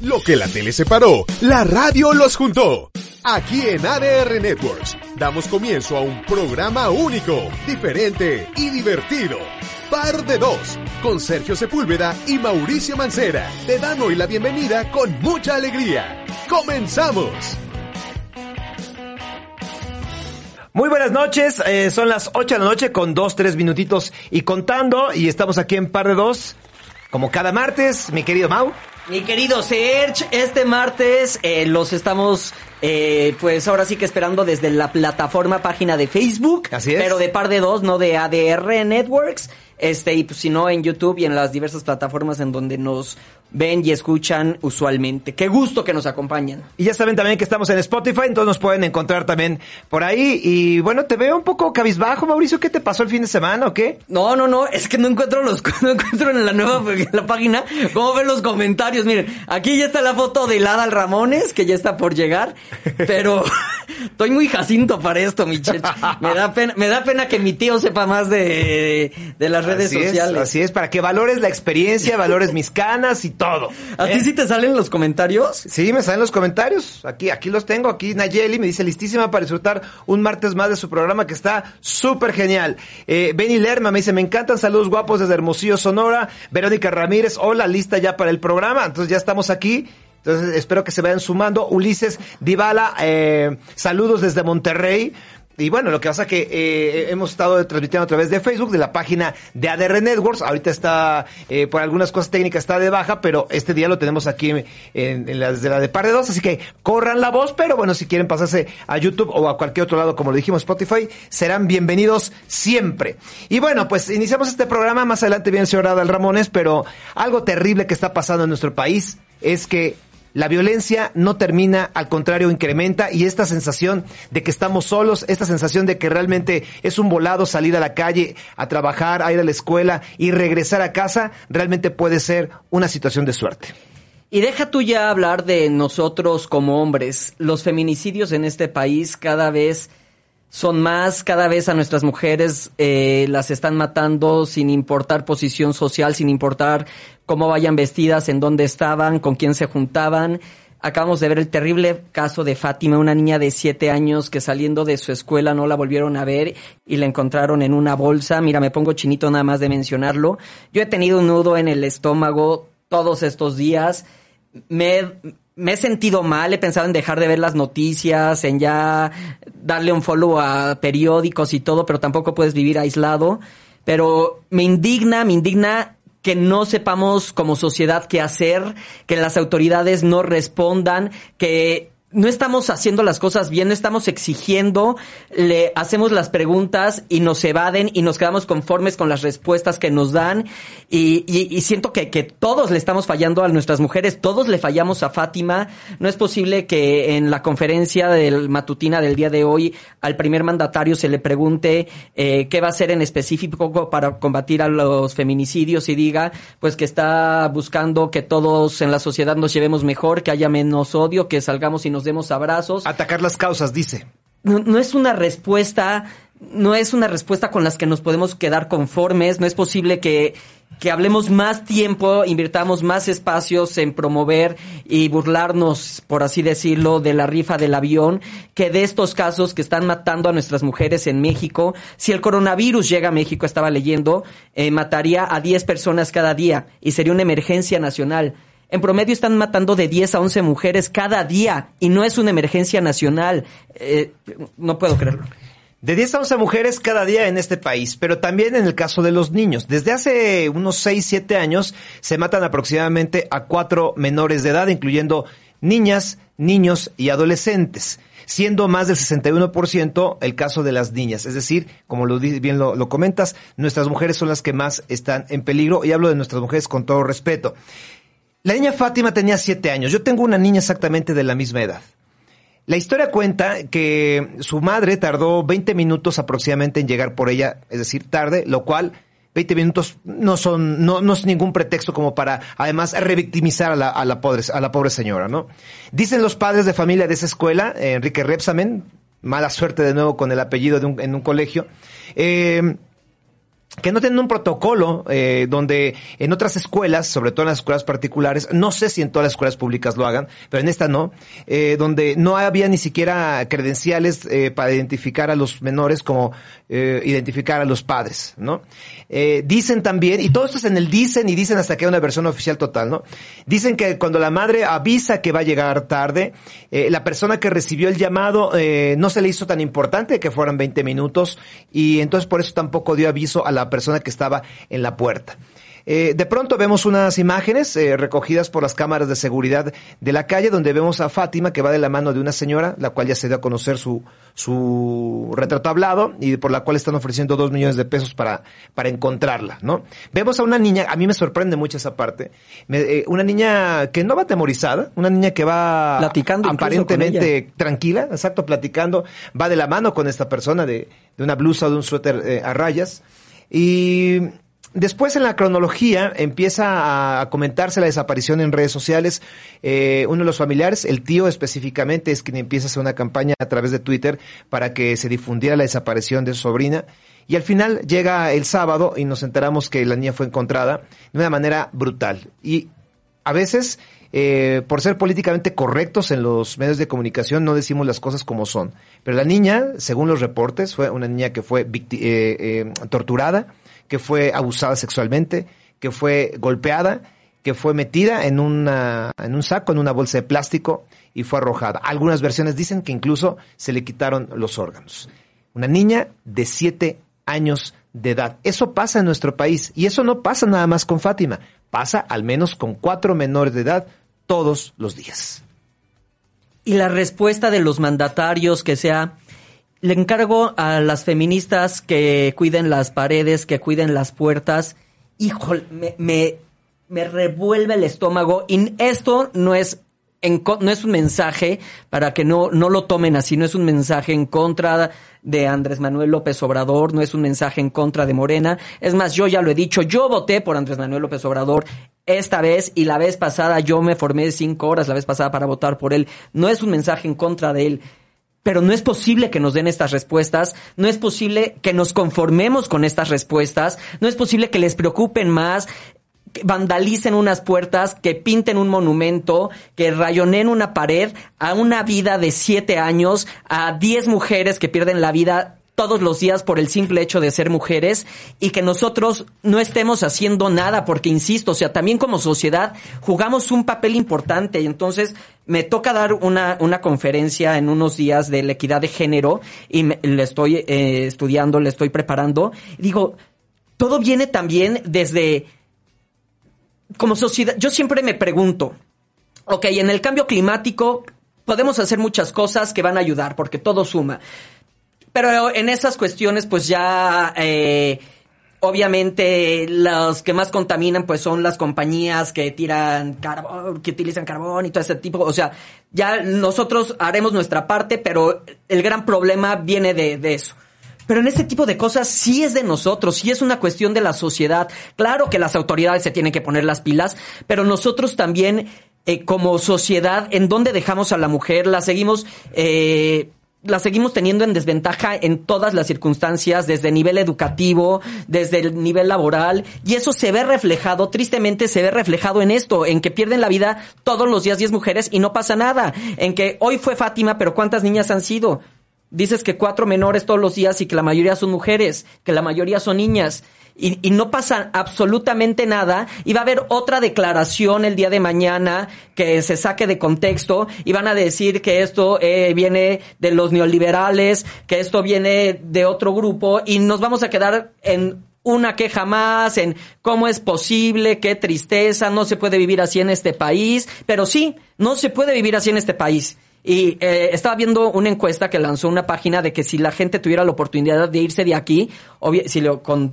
Lo que la tele separó, la radio los juntó. Aquí en ADR Networks damos comienzo a un programa único, diferente y divertido. Par de dos, con Sergio Sepúlveda y Mauricio Mancera. Te dan hoy la bienvenida con mucha alegría. ¡Comenzamos! Muy buenas noches, eh, son las 8 de la noche con dos, tres minutitos y contando y estamos aquí en Par de Dos, como cada martes, mi querido Mau. Mi querido Serge, este martes eh, los estamos, eh, pues ahora sí que esperando desde la plataforma página de Facebook. Así es. Pero de par de dos, no de ADR Networks. Este, y pues si no en YouTube y en las diversas plataformas en donde nos ven y escuchan usualmente. Qué gusto que nos acompañan. Y ya saben también que estamos en Spotify, entonces nos pueden encontrar también por ahí. Y bueno, te veo un poco cabizbajo, Mauricio, ¿qué te pasó el fin de semana o qué? No, no, no, es que no encuentro los, no encuentro en la nueva en la página cómo ver los comentarios. Miren, aquí ya está la foto de Ladal Ramones, que ya está por llegar, pero estoy muy jacinto para esto, mi church. Me da pena, me da pena que mi tío sepa más de, de las redes así sociales. Es, así es, para que valores la experiencia, valores mis canas y todo. ¿A ¿eh? ti sí te salen los comentarios? Sí, me salen los comentarios. Aquí, aquí los tengo. Aquí Nayeli me dice listísima para disfrutar un martes más de su programa que está súper genial. Eh, Benny Lerma me dice, me encantan saludos guapos desde Hermosillo, Sonora. Verónica Ramírez, hola, lista ya para el programa. Entonces ya estamos aquí. Entonces espero que se vayan sumando. Ulises Divala, eh, saludos desde Monterrey. Y bueno, lo que pasa que eh, hemos estado transmitiendo a través de Facebook, de la página de ADR Networks. Ahorita está, eh, por algunas cosas técnicas, está de baja, pero este día lo tenemos aquí en, en la, desde la de par de dos. Así que corran la voz, pero bueno, si quieren pasarse a YouTube o a cualquier otro lado, como lo dijimos, Spotify, serán bienvenidos siempre. Y bueno, pues iniciamos este programa. Más adelante viene el señor Adal Ramones, pero algo terrible que está pasando en nuestro país es que la violencia no termina, al contrario, incrementa y esta sensación de que estamos solos, esta sensación de que realmente es un volado salir a la calle, a trabajar, a ir a la escuela y regresar a casa, realmente puede ser una situación de suerte. Y deja tú ya hablar de nosotros como hombres. Los feminicidios en este país cada vez son más, cada vez a nuestras mujeres eh, las están matando sin importar posición social, sin importar cómo vayan vestidas, en dónde estaban, con quién se juntaban. Acabamos de ver el terrible caso de Fátima, una niña de siete años que saliendo de su escuela no la volvieron a ver y la encontraron en una bolsa. Mira, me pongo chinito nada más de mencionarlo. Yo he tenido un nudo en el estómago todos estos días. Me, me he sentido mal, he pensado en dejar de ver las noticias, en ya darle un follow a periódicos y todo, pero tampoco puedes vivir aislado. Pero me indigna, me indigna que no sepamos como sociedad qué hacer, que las autoridades no respondan, que no estamos haciendo las cosas bien, no estamos exigiendo, le hacemos las preguntas y nos evaden y nos quedamos conformes con las respuestas que nos dan y, y, y, siento que, que todos le estamos fallando a nuestras mujeres, todos le fallamos a Fátima. No es posible que en la conferencia del matutina del día de hoy al primer mandatario se le pregunte eh, qué va a hacer en específico para combatir a los feminicidios y diga pues que está buscando que todos en la sociedad nos llevemos mejor, que haya menos odio, que salgamos y nos demos abrazos. Atacar las causas, dice. No, no, es una respuesta, no es una respuesta con las que nos podemos quedar conformes. No es posible que, que hablemos más tiempo, invirtamos más espacios en promover y burlarnos, por así decirlo, de la rifa del avión, que de estos casos que están matando a nuestras mujeres en México. Si el coronavirus llega a México, estaba leyendo, eh, mataría a 10 personas cada día y sería una emergencia nacional. En promedio están matando de 10 a 11 mujeres cada día y no es una emergencia nacional. Eh, no puedo creerlo. De 10 a 11 mujeres cada día en este país, pero también en el caso de los niños. Desde hace unos 6, 7 años se matan aproximadamente a cuatro menores de edad, incluyendo niñas, niños y adolescentes siendo más del 61% el caso de las niñas. Es decir, como lo, bien lo, lo, comentas, nuestras mujeres son las que más están en peligro y hablo de nuestras mujeres con todo respeto. La niña Fátima tenía siete años. Yo tengo una niña exactamente de la misma edad. La historia cuenta que su madre tardó 20 minutos aproximadamente en llegar por ella, es decir, tarde, lo cual 20 minutos no son, no, no es ningún pretexto como para, además, revictimizar a la, a la pobre, a la pobre señora, ¿no? Dicen los padres de familia de esa escuela, eh, Enrique Repsamen, mala suerte de nuevo con el apellido de un, en un colegio, eh, que no tienen un protocolo eh, donde en otras escuelas, sobre todo en las escuelas particulares, no sé si en todas las escuelas públicas lo hagan, pero en esta no, eh, donde no había ni siquiera credenciales eh, para identificar a los menores como identificar a los padres, ¿no? Dicen también, y todo esto es en el dicen y dicen hasta que hay una versión oficial total, ¿no? Dicen que cuando la madre avisa que va a llegar tarde, la persona que recibió el llamado no se le hizo tan importante que fueran 20 minutos y entonces por eso tampoco dio aviso a la persona que estaba en la puerta. Eh, de pronto vemos unas imágenes eh, recogidas por las cámaras de seguridad de la calle donde vemos a Fátima que va de la mano de una señora, la cual ya se dio a conocer su, su retrato hablado y por la cual están ofreciendo dos millones de pesos para, para encontrarla, ¿no? Vemos a una niña, a mí me sorprende mucho esa parte, me- eh, una niña que no va atemorizada, una niña que va Platicando aparentemente tranquila, exacto, platicando, va de la mano con esta persona de, de una blusa o de un suéter a rayas. Y después en la cronología empieza a, comentarse la desaparición en redes sociales. Eh, uno de los familiares, el tío específicamente, es quien empieza a hacer una campaña a través de Twitter para que se difundiera la desaparición de su sobrina. Y al final llega el sábado y nos enteramos que la niña fue encontrada de una manera brutal. Y a veces, eh, por ser políticamente correctos en los medios de comunicación, no decimos las cosas como son. Pero la niña, según los reportes, fue una niña que fue eh, eh, torturada, que fue abusada sexualmente, que fue golpeada, que fue metida en, una, en un saco, en una bolsa de plástico y fue arrojada. Algunas versiones dicen que incluso se le quitaron los órganos. Una niña de siete años de edad. Eso pasa en nuestro país y eso no pasa nada más con Fátima, pasa al menos con cuatro menores de edad todos los días. Y la respuesta de los mandatarios que sea, le encargo a las feministas que cuiden las paredes, que cuiden las puertas. Híjole, me, me, me revuelve el estómago. Y esto no es, en no es un mensaje para que no, no lo tomen así, no es un mensaje en contra de Andrés Manuel López Obrador, no es un mensaje en contra de Morena. Es más, yo ya lo he dicho, yo voté por Andrés Manuel López Obrador esta vez y la vez pasada yo me formé cinco horas la vez pasada para votar por él. No es un mensaje en contra de él. Pero no es posible que nos den estas respuestas, no es posible que nos conformemos con estas respuestas, no es posible que les preocupen más, que vandalicen unas puertas, que pinten un monumento, que rayonen una pared a una vida de siete años, a diez mujeres que pierden la vida todos los días por el simple hecho de ser mujeres y que nosotros no estemos haciendo nada porque insisto, o sea, también como sociedad jugamos un papel importante y entonces me toca dar una, una conferencia en unos días de la equidad de género y me- le estoy eh, estudiando, le estoy preparando. Digo, todo viene también desde como sociedad, yo siempre me pregunto, ok, en el cambio climático podemos hacer muchas cosas que van a ayudar, porque todo suma. Pero en esas cuestiones, pues ya, eh, obviamente, los que más contaminan, pues son las compañías que tiran carbón, que utilizan carbón y todo ese tipo. O sea, ya nosotros haremos nuestra parte, pero el gran problema viene de, de eso. Pero en este tipo de cosas sí es de nosotros, sí es una cuestión de la sociedad. Claro que las autoridades se tienen que poner las pilas, pero nosotros también, eh, como sociedad, ¿en dónde dejamos a la mujer? La seguimos, eh, la seguimos teniendo en desventaja en todas las circunstancias, desde el nivel educativo, desde el nivel laboral, y eso se ve reflejado, tristemente se ve reflejado en esto, en que pierden la vida todos los días 10 mujeres y no pasa nada, en que hoy fue Fátima, pero ¿cuántas niñas han sido? Dices que cuatro menores todos los días y que la mayoría son mujeres, que la mayoría son niñas. Y, y no pasa absolutamente nada. Y va a haber otra declaración el día de mañana que se saque de contexto y van a decir que esto eh, viene de los neoliberales, que esto viene de otro grupo y nos vamos a quedar en una queja más en cómo es posible, qué tristeza, no se puede vivir así en este país, pero sí, no se puede vivir así en este país. Y eh, estaba viendo una encuesta que lanzó una página de que si la gente tuviera la oportunidad de irse de aquí, obvia- si lo con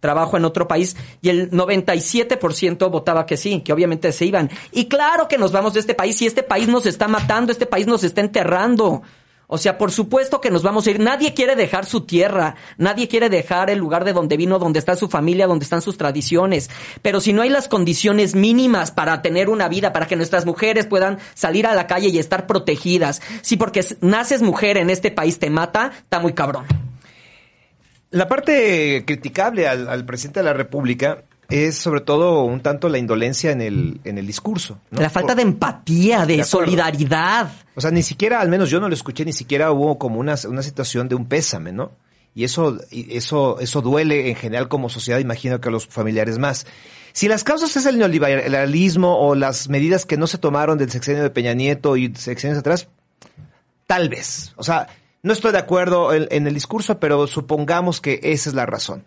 trabajo en otro país y el 97% votaba que sí, que obviamente se iban. Y claro que nos vamos de este país y este país nos está matando, este país nos está enterrando. O sea, por supuesto que nos vamos a ir. Nadie quiere dejar su tierra, nadie quiere dejar el lugar de donde vino, donde está su familia, donde están sus tradiciones. Pero si no hay las condiciones mínimas para tener una vida, para que nuestras mujeres puedan salir a la calle y estar protegidas, si porque naces mujer en este país te mata, está muy cabrón. La parte criticable al, al presidente de la República es sobre todo un tanto la indolencia en el, en el discurso. ¿no? La falta de empatía, de, De solidaridad. O sea, ni siquiera, al menos yo no lo escuché, ni siquiera hubo como una, una situación de un pésame, ¿no? Y eso, eso, eso duele en general como sociedad, imagino que a los familiares más. Si las causas es el neoliberalismo o las medidas que no se tomaron del sexenio de Peña Nieto y sexenios atrás, tal vez. O sea, no estoy de acuerdo en, el discurso, pero supongamos que esa es la razón.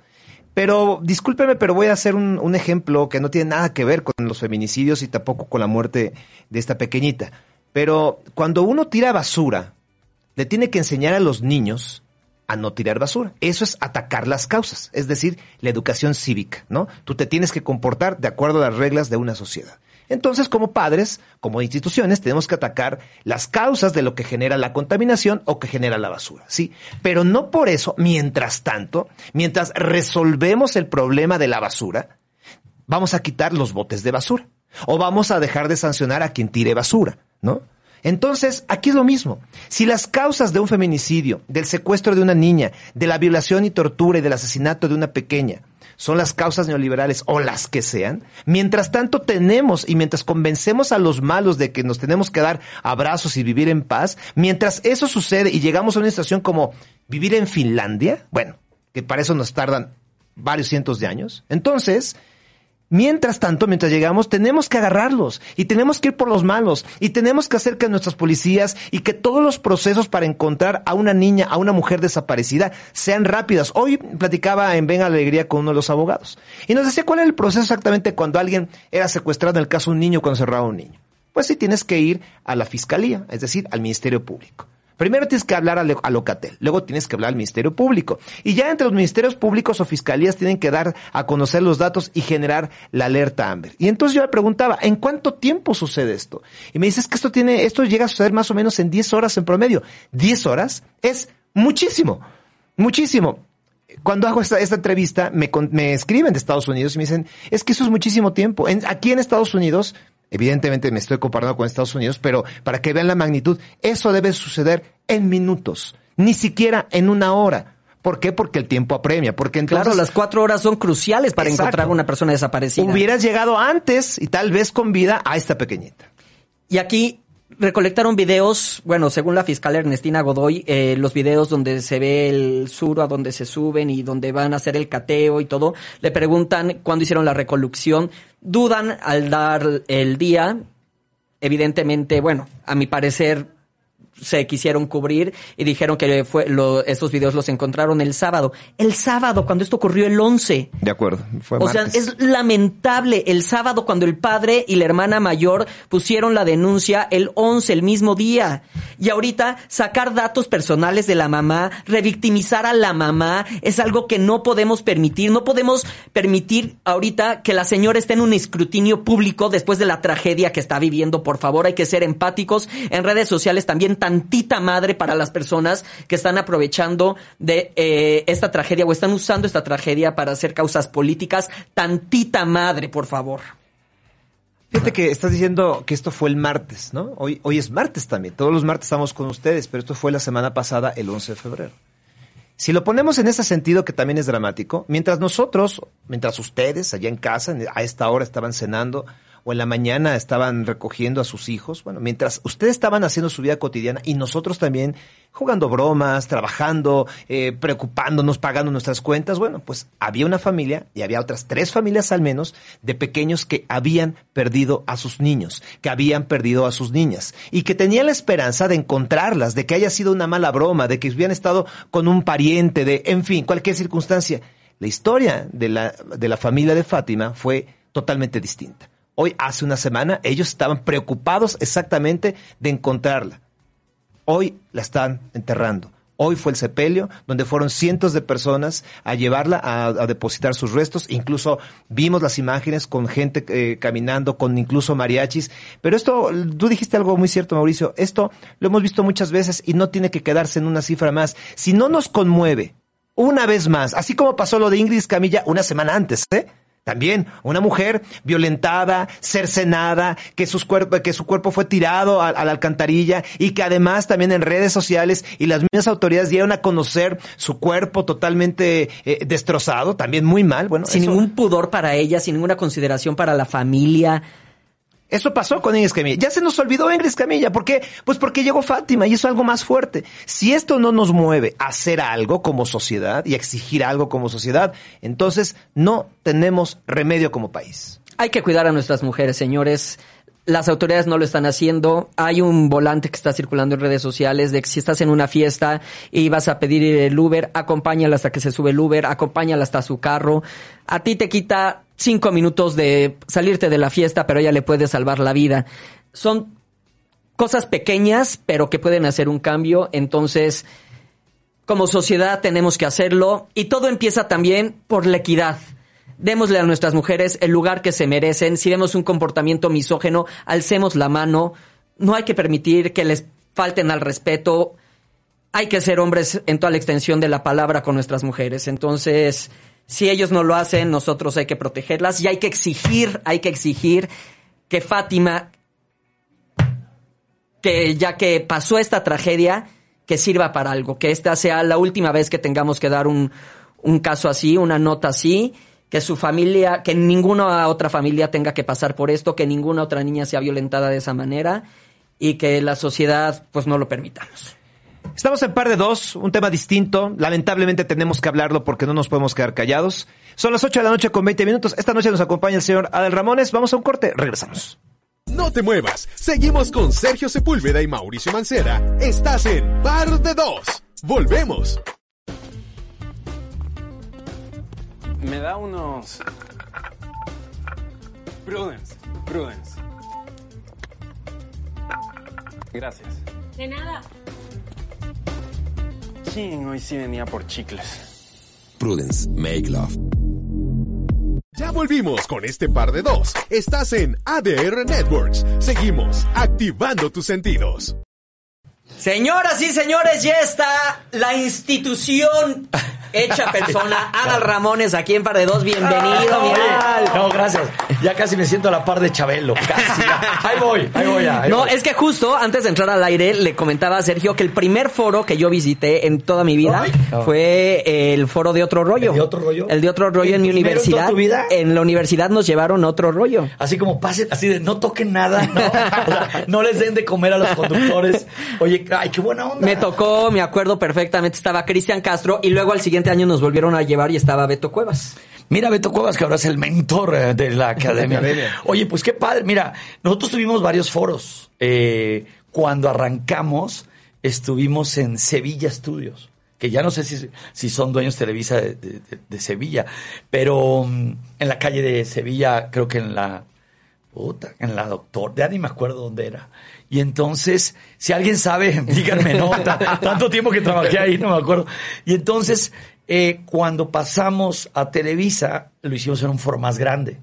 Pero discúlpeme, pero voy a hacer un, un ejemplo que no tiene nada que ver con los feminicidios y tampoco con la muerte de esta pequeñita. Pero cuando uno tira basura, le tiene que enseñar a los niños a no tirar basura. Eso es atacar las causas, es decir, la educación cívica, ¿no? Tú te tienes que comportar de acuerdo a las reglas de una sociedad. Entonces, como padres, como instituciones, tenemos que atacar las causas de lo que genera la contaminación o que genera la basura, ¿sí? Pero no por eso, mientras tanto, mientras resolvemos el problema de la basura, vamos a quitar los botes de basura o vamos a dejar de sancionar a quien tire basura, ¿no? Entonces, aquí es lo mismo. Si las causas de un feminicidio, del secuestro de una niña, de la violación y tortura y del asesinato de una pequeña, son las causas neoliberales o las que sean, mientras tanto tenemos y mientras convencemos a los malos de que nos tenemos que dar abrazos y vivir en paz, mientras eso sucede y llegamos a una situación como vivir en Finlandia, bueno, que para eso nos tardan varios cientos de años, entonces Mientras tanto, mientras llegamos, tenemos que agarrarlos y tenemos que ir por los malos y tenemos que hacer que nuestras policías y que todos los procesos para encontrar a una niña, a una mujer desaparecida, sean rápidas. Hoy platicaba en Venga Alegría con uno de los abogados y nos decía cuál era el proceso exactamente cuando alguien era secuestrado, en el caso de un niño, cuando se robaba un niño. Pues sí, tienes que ir a la fiscalía, es decir, al Ministerio Público. Primero tienes que hablar a, Locatel, luego tienes que hablar al Ministerio Público. Y ya entre los ministerios públicos o fiscalías tienen que dar a conocer los datos y generar la alerta Amber. Y entonces yo le preguntaba, ¿en cuánto tiempo sucede esto? Y me dices que esto tiene, esto llega a suceder más o menos en 10 horas en promedio. 10 horas es muchísimo, muchísimo. Cuando hago esta, esta entrevista, me, me escriben de Estados Unidos y me dicen, es que eso es muchísimo tiempo. Aquí en Estados Unidos, evidentemente me estoy comparando con Estados Unidos, pero para que vean la magnitud, eso debe suceder en minutos, ni siquiera en una hora. ¿Por qué? Porque el tiempo apremia, porque entonces Claro, las cuatro horas son cruciales para Exacto. encontrar a una persona desaparecida. hubieras llegado antes y tal vez con vida a esta pequeñita. Y aquí recolectaron videos, bueno, según la fiscal Ernestina Godoy, eh, los videos donde se ve el sur a donde se suben y donde van a hacer el cateo y todo. Le preguntan cuándo hicieron la recolección. Dudan al dar el día. Evidentemente, bueno, a mi parecer se quisieron cubrir y dijeron que fue lo, estos videos los encontraron el sábado. El sábado, cuando esto ocurrió el 11. De acuerdo, fue O sea, es lamentable el sábado cuando el padre y la hermana mayor pusieron la denuncia el 11, el mismo día. Y ahorita sacar datos personales de la mamá, revictimizar a la mamá, es algo que no podemos permitir. No podemos permitir ahorita que la señora esté en un escrutinio público después de la tragedia que está viviendo. Por favor, hay que ser empáticos. En redes sociales también tantita madre para las personas que están aprovechando de eh, esta tragedia o están usando esta tragedia para hacer causas políticas. Tantita madre, por favor. Fíjate que estás diciendo que esto fue el martes, ¿no? Hoy, hoy es martes también. Todos los martes estamos con ustedes, pero esto fue la semana pasada, el 11 de febrero. Si lo ponemos en ese sentido que también es dramático, mientras nosotros, mientras ustedes allá en casa, a esta hora estaban cenando o en la mañana estaban recogiendo a sus hijos, bueno, mientras ustedes estaban haciendo su vida cotidiana y nosotros también jugando bromas, trabajando, eh, preocupándonos, pagando nuestras cuentas, bueno, pues había una familia y había otras tres familias al menos de pequeños que habían perdido a sus niños, que habían perdido a sus niñas y que tenían la esperanza de encontrarlas, de que haya sido una mala broma, de que hubieran estado con un pariente, de, en fin, cualquier circunstancia. La historia de la, de la familia de Fátima fue totalmente distinta. Hoy, hace una semana, ellos estaban preocupados exactamente de encontrarla. Hoy la están enterrando. Hoy fue el sepelio, donde fueron cientos de personas a llevarla a, depositar sus restos. Incluso vimos las imágenes con gente eh, caminando, con incluso mariachis. Pero esto, tú dijiste algo muy cierto, Mauricio. Esto lo hemos visto muchas veces y no tiene que quedarse en una cifra más. Si no nos conmueve, una vez más, así como pasó lo de Ingrid Camilla una semana antes, ¿eh? También una mujer violentada, cercenada, que, sus cuerpos, que su cuerpo fue tirado a, a, la alcantarilla y que además también en redes sociales y las mismas autoridades dieron a conocer su cuerpo totalmente eh, destrozado, también muy mal. Bueno, sin eso, ningún pudor para ella, sin ninguna consideración para la familia. Eso pasó con Ingrid Camilla. Ya se nos olvidó Ingrid Camilla. ¿Por qué? Pues porque llegó Fátima y es algo más fuerte. Si esto no nos mueve a hacer algo como sociedad y a exigir algo como sociedad, entonces no tenemos remedio como país. Hay que cuidar a nuestras mujeres, señores. Las autoridades no lo están haciendo. Hay un volante que está circulando en redes sociales de que si estás en una fiesta y vas a pedir el Uber, acompáñala hasta que se sube el Uber, acompáñala hasta su carro. A ti te quita cinco minutos de salirte de la fiesta, pero ella le puede salvar la vida. Son cosas pequeñas, pero que pueden hacer un cambio. Entonces, como sociedad tenemos que hacerlo. Y todo empieza también por la equidad. Démosle a nuestras mujeres el lugar que se merecen. Si vemos un comportamiento misógeno, alcemos la mano. No hay que permitir que les falten al respeto. Hay que ser hombres en toda la extensión de la palabra con nuestras mujeres. Entonces, si ellos no lo hacen, nosotros hay que protegerlas y hay que exigir, hay que exigir que Fátima, que ya que pasó esta tragedia, que sirva para algo, que esta sea la última vez que tengamos que dar un, un caso así, una nota así, que su familia, que ninguna otra familia tenga que pasar por esto, que ninguna otra niña sea violentada de esa manera y que la sociedad pues no lo permitamos. Estamos en par de dos, un tema distinto. Lamentablemente tenemos que hablarlo porque no nos podemos quedar callados. Son las 8 de la noche con 20 minutos. Esta noche nos acompaña el señor Adel Ramones. Vamos a un corte, regresamos. No te muevas. Seguimos con Sergio Sepúlveda y Mauricio Mancera. Estás en Par de Dos. Volvemos. Me da unos... Prudence, Prudence. Gracias. De nada. Sí, hoy sí venía por chicles. Prudence, make love. Ya volvimos con este par de dos. Estás en ADR Networks. Seguimos activando tus sentidos. Señoras y señores, ya está la institución hecha persona. Adal Ramones aquí en Par de Dos. Bienvenido, mi Adal. No, gracias. Ya casi me siento a la par de Chabelo. Casi. Ahí voy, ahí voy. ya, ahí No, voy. es que justo antes de entrar al aire le comentaba a Sergio que el primer foro que yo visité en toda mi vida Ay, no. fue el foro de otro rollo. ¿El de Otro Rollo? El de otro rollo en mi ¿El primero en toda universidad. tu vida? En la universidad nos llevaron a otro rollo. Así como pasen, así de no toquen nada, no, O sea, no les den de comer a los conductores. Oye, ay, qué buena onda. Me tocó, me acuerdo perfectamente, estaba Cristian Castro y luego al siguiente año nos volvieron a llevar y estaba Beto Cuevas. Mira, Beto Cuevas, que ahora es el mentor eh, de la academia. Oye, pues qué padre. Mira, nosotros tuvimos varios foros. Eh, cuando arrancamos, estuvimos en Sevilla Studios, que ya no sé si, si son dueños Televisa de, de- de- Sevilla, pero mm, en la calle de Sevilla, creo que en la Puta, en la doctor, ya ni me acuerdo dónde era. Y entonces, si alguien sabe, díganme, ¿no? Ta- Tanto tiempo que trabajé ahí, no me acuerdo. Y entonces, eh, cuando pasamos a Televisa, lo hicimos en un foro más grande.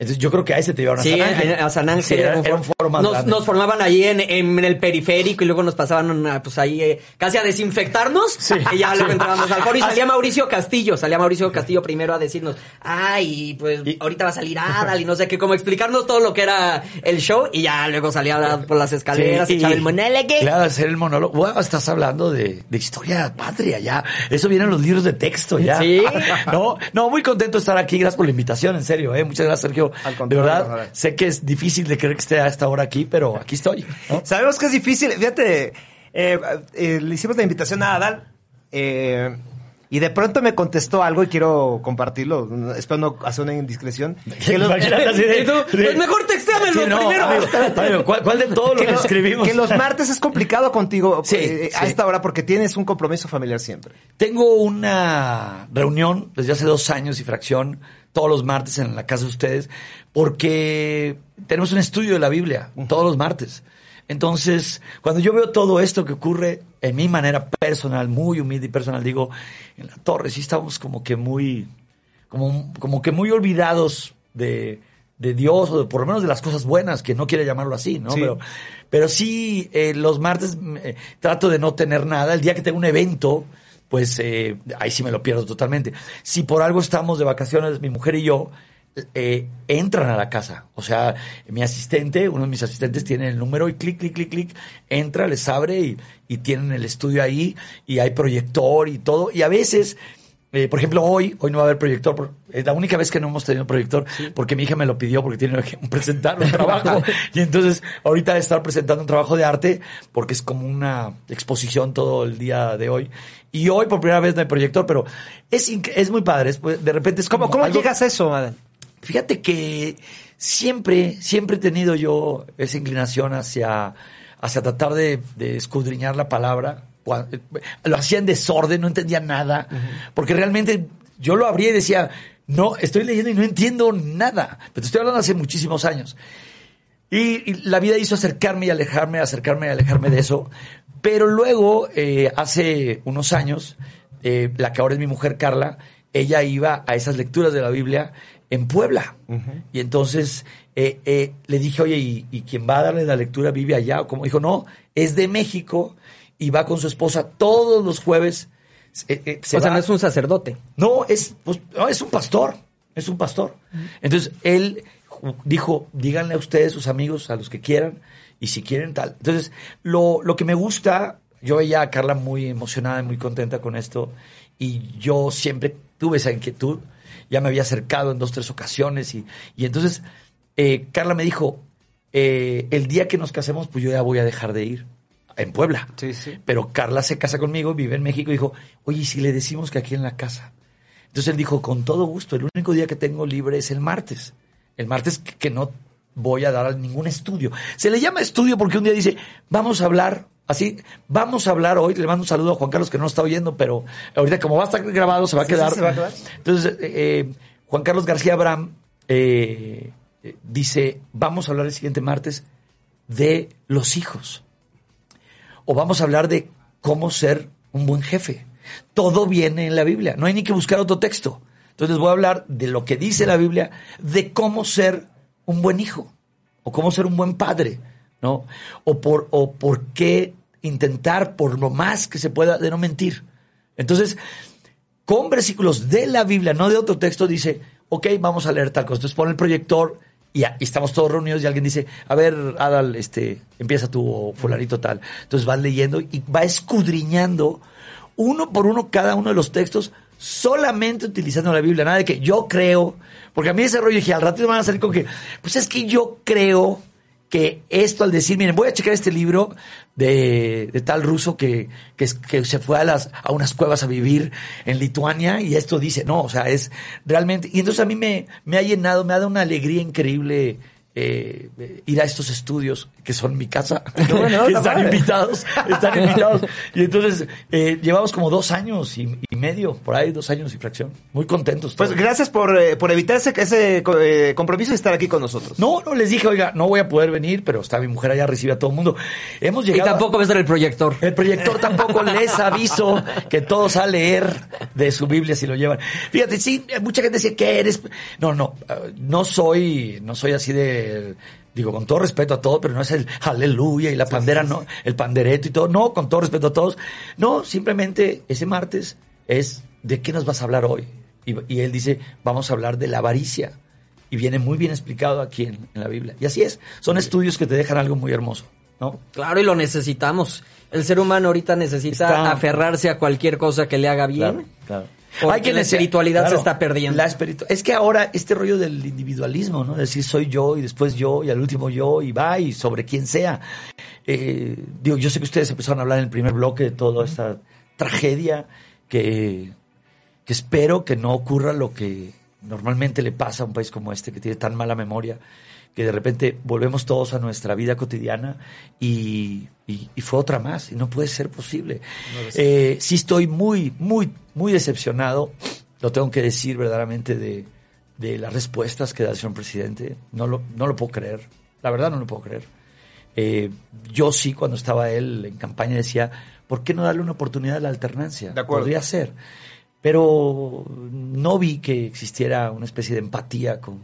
Entonces, yo creo que a ese te llevaron Sí, a San Ángel. a San Ángel. Sí, era, era un foro más nos, grande. nos formaban ahí en, en el periférico y luego nos pasaban pues ahí eh, casi a desinfectarnos Sí, y ya luego sí. entrábamos al foro y salía Mauricio Castillo, salía Mauricio Castillo primero a decirnos, ay, pues Y- ahorita va a salir Adal y no sé qué, como explicarnos todo lo que era el show y ya luego salía por las escaleras, Sí, echaba y- el monólogo. Claro, hacer el monólogo. Wow, estás hablando de, de historia patria ya. Eso viene en los libros de texto ya. Sí. No, no, muy contento de estar aquí. Gracias por la invitación, en serio. ¿eh? Muchas gracias, Sergio. Al de contrario, verdad, contrario. sé que es difícil de creer que esté a esta hora aquí, pero aquí estoy. ¿no? Sabemos que es difícil. Fíjate, eh, eh, le hicimos la invitación a Adal. eh, y de pronto me contestó algo y quiero compartirlo. Espero no hacer una indiscreción. Que los, de- pues mejor textéamelo Sí, no, primero. amigo, amigo, ¿cuál, cuál de todos los que lo- escribimos? que los martes es complicado contigo Sí, eh, a sí. esta hora porque tienes un compromiso familiar siempre. Tengo una reunión desde hace dos años y fracción, todos los martes en la casa de ustedes, porque tenemos un estudio de la Biblia, todos los martes. Entonces, cuando yo veo todo esto que ocurre en mi manera personal, muy humilde y personal, digo, en la torre sí estamos como que muy, como, como que muy olvidados de, de Dios o de, por lo menos de las cosas buenas, que no quiere llamarlo así, ¿no? Sí. Pero, pero sí, eh, los martes eh, trato de no tener nada. El día que tengo un evento, pues eh, ahí sí me lo pierdo totalmente. Si por algo estamos de vacaciones, mi mujer y yo, eh, entran a la casa. O sea, mi asistente, uno de mis asistentes tiene el número y clic, clic, clic, clic, entra, les abre y, y tienen el estudio ahí y hay proyector y todo. Y a veces, eh, por ejemplo, hoy, hoy no va a haber proyector. Es la única vez que no hemos tenido proyector porque mi hija me lo pidió porque tiene que presentar un trabajo. y entonces, ahorita estar presentando un trabajo de arte porque es como una exposición todo el día de hoy. Y hoy por primera vez no hay proyector, pero es, es muy padre. es- pues, de repente es como ¿Cómo, cómo algo- llegas a eso, Adán? Fíjate que siempre, siempre he tenido yo esa inclinación hacia, hacia tratar de, de escudriñar la palabra. Lo hacía en desorden, no entendía nada, porque realmente yo lo abría y decía, no, estoy leyendo y no entiendo nada. Pero te estoy hablando hace muchísimos años. Y, y la vida hizo acercarme y alejarme, acercarme y alejarme de eso. Pero luego, eh, hace unos años, eh, la que ahora es mi mujer Carla, ella iba a esas lecturas de la Biblia en Puebla. Y entonces eh, eh, le dije, oye, ¿y, y quien va a darle la lectura vive allá? O como dijo, no, es de México y va con su esposa todos los jueves. Eh, eh, se o sea, no es un sacerdote. no, es, pues, no, es un pastor. Es un pastor. Entonces, él dijo, díganle a ustedes, sus amigos, a los que quieran, y si quieren tal. Entonces, lo, lo que me gusta, yo veía a Carla muy emocionada y muy contenta con esto, y yo siempre tuve esa inquietud. Ya me había acercado en dos, tres ocasiones, y, y entonces eh, Carla me dijo, eh, el día que nos casemos, pues yo ya voy a dejar de ir en Puebla. Sí, sí. Pero Carla se casa conmigo, vive en México y dijo, oye, ¿y si le decimos que aquí en la casa? Entonces él dijo, con todo gusto, el único día que tengo libre es el martes. El martes que, que no voy a dar a ningún estudio. Se le llama estudio porque un día dice, vamos a hablar, así, vamos a hablar hoy, le mando un saludo a Juan Carlos que no está oyendo, pero ahorita como va a estar grabado se va a Sí, sí, quedar. se va a quedar. Entonces, eh, eh, Juan Carlos García Abraham eh, dice, vamos a hablar el siguiente martes de los hijos o vamos a hablar de cómo ser un buen jefe. Todo viene en la Biblia, no hay ni que buscar otro texto. Entonces voy a hablar de lo que dice la Biblia, de cómo ser un buen hijo, o cómo ser un buen padre, ¿no? O por, o por qué intentar, por lo más que se pueda, de no mentir. Entonces, con versículos de la Biblia, no de otro texto, dice, ok, vamos a leer tal cosa. Entonces pone el proyector y, estamos todos reunidos y alguien dice, a ver, Adal, este, empieza o fulanito tal. Entonces vas leyendo y va escudriñando uno por uno cada uno de los textos solamente utilizando la Biblia. Nada de que yo creo, porque a mí ese rollo dije, al ratito van a salir con que, pues es que yo creo que esto al decir, miren, voy a checar este libro de, de tal ruso que, que, se fue a, las, a unas cuevas a vivir en Lituania y esto dice, no, o sea, es realmente, y entonces a mí me, me ha llenado, me ha dado una alegría increíble eh, ir a estos estudios que son mi casa, que está están invitados, están invitados. Y entonces eh, llevamos como dos años y, y medio, por ahí, dos años y fracción. Muy contentos. Pues gracias por, eh, por evitar ese, ese eh, compromiso y estar aquí con nosotros. No, no, les dije, oiga, no voy a poder venir, pero está mi mujer allá, recibe a todo el mundo. Hemos Y llegado. a- tampoco ves el proyector. el proyector tampoco les aviso que todos a leer de su Biblia si lo llevan. Fíjate, sí, mucha gente dice que eres. No, no, no soy, no soy así de. Digo, con todo respeto a todos, pero no es el aleluya y la pandera, no, el pandereto y todo. No, con todo respeto a todos. No, simplemente ese martes es de qué nos vas a hablar hoy. Y, y él dice, vamos a hablar de la avaricia. Y viene muy bien explicado aquí en, en la Biblia. Y así es. Son estudios que te dejan algo muy hermoso, ¿no? Claro, y lo necesitamos. El ser humano ahorita necesita Está- aferrarse a cualquier cosa que le haga bien. claro. Porque la nece- espiritualidad se está perdiendo. La espiritu- es que ahora este rollo del individualismo, ¿no? Decir soy yo y después yo y al último yo y va y sobre quien sea. Eh, digo, yo sé que ustedes empezaron a hablar en el primer bloque de toda esta tragedia que, que espero que no ocurra lo que normalmente le pasa a un país como este que tiene tan mala memoria que de repente volvemos todos a nuestra vida cotidiana y, y- y fue otra más y no puede ser posible. Eh, sí estoy muy, muy, muy decepcionado, lo tengo que decir verdaderamente de, de las respuestas que da el señor presidente. No lo, no lo puedo creer, la verdad no lo puedo creer. Eh, yo sí, cuando estaba él en campaña, decía, ¿por qué no darle una oportunidad a la alternancia? De acuerdo. Podría ser. Pero no vi que existiera una especie de empatía con,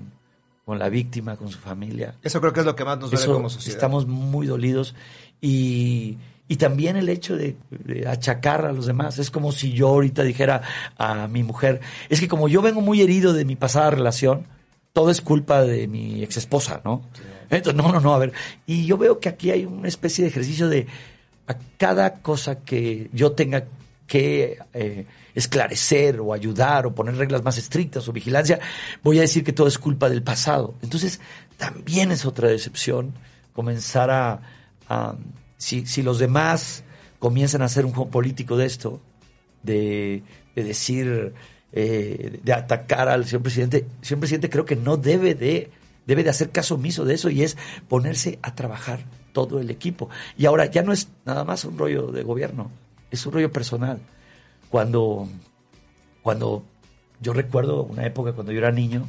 con la víctima, con su familia. Eso creo que es lo que más nos duele Eso, como sociedad. Estamos muy dolidos y, y también el hecho de, de achacar a los demás. Es como si yo ahorita dijera a mi mujer, es que como yo vengo muy herido de mi pasada relación, todo es culpa de mi ex esposa, ¿no? Entonces, no, no, no, a ver. Y yo veo que aquí hay una especie de ejercicio de a cada cosa que yo tenga que eh, esclarecer o ayudar o poner reglas más estrictas o vigilancia, voy a decir que todo es culpa del pasado. Entonces, también es otra decepción comenzar a, a- si, si los demás comienzan a hacer un juego político de esto, de, de decir, eh, de atacar al señor presidente, el señor presidente creo que no debe de, debe de hacer caso omiso de eso y es ponerse a trabajar todo el equipo. Y ahora ya no es nada más un rollo de gobierno, es un rollo personal. Cuando, cuando yo recuerdo una época cuando yo era niño,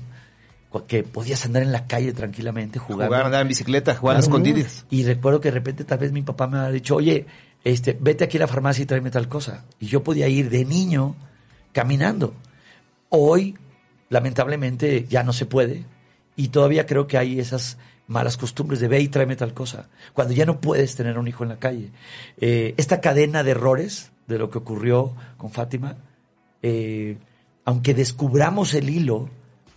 que podías andar en la calle tranquilamente jugando. Jugar, andar en bicicleta, jugar a escondidas. Y recuerdo que de repente tal vez mi papá me había dicho, oye, este, vete aquí a la farmacia y tráeme tal cosa. Y yo podía ir de niño caminando. Hoy, lamentablemente, ya no se puede. Y todavía creo que hay esas malas costumbres de ve y tráeme tal cosa. Cuando ya no puedes tener un hijo en la calle. Eh, esta cadena de errores de lo que ocurrió con Fátima, eh, aunque descubramos el hilo,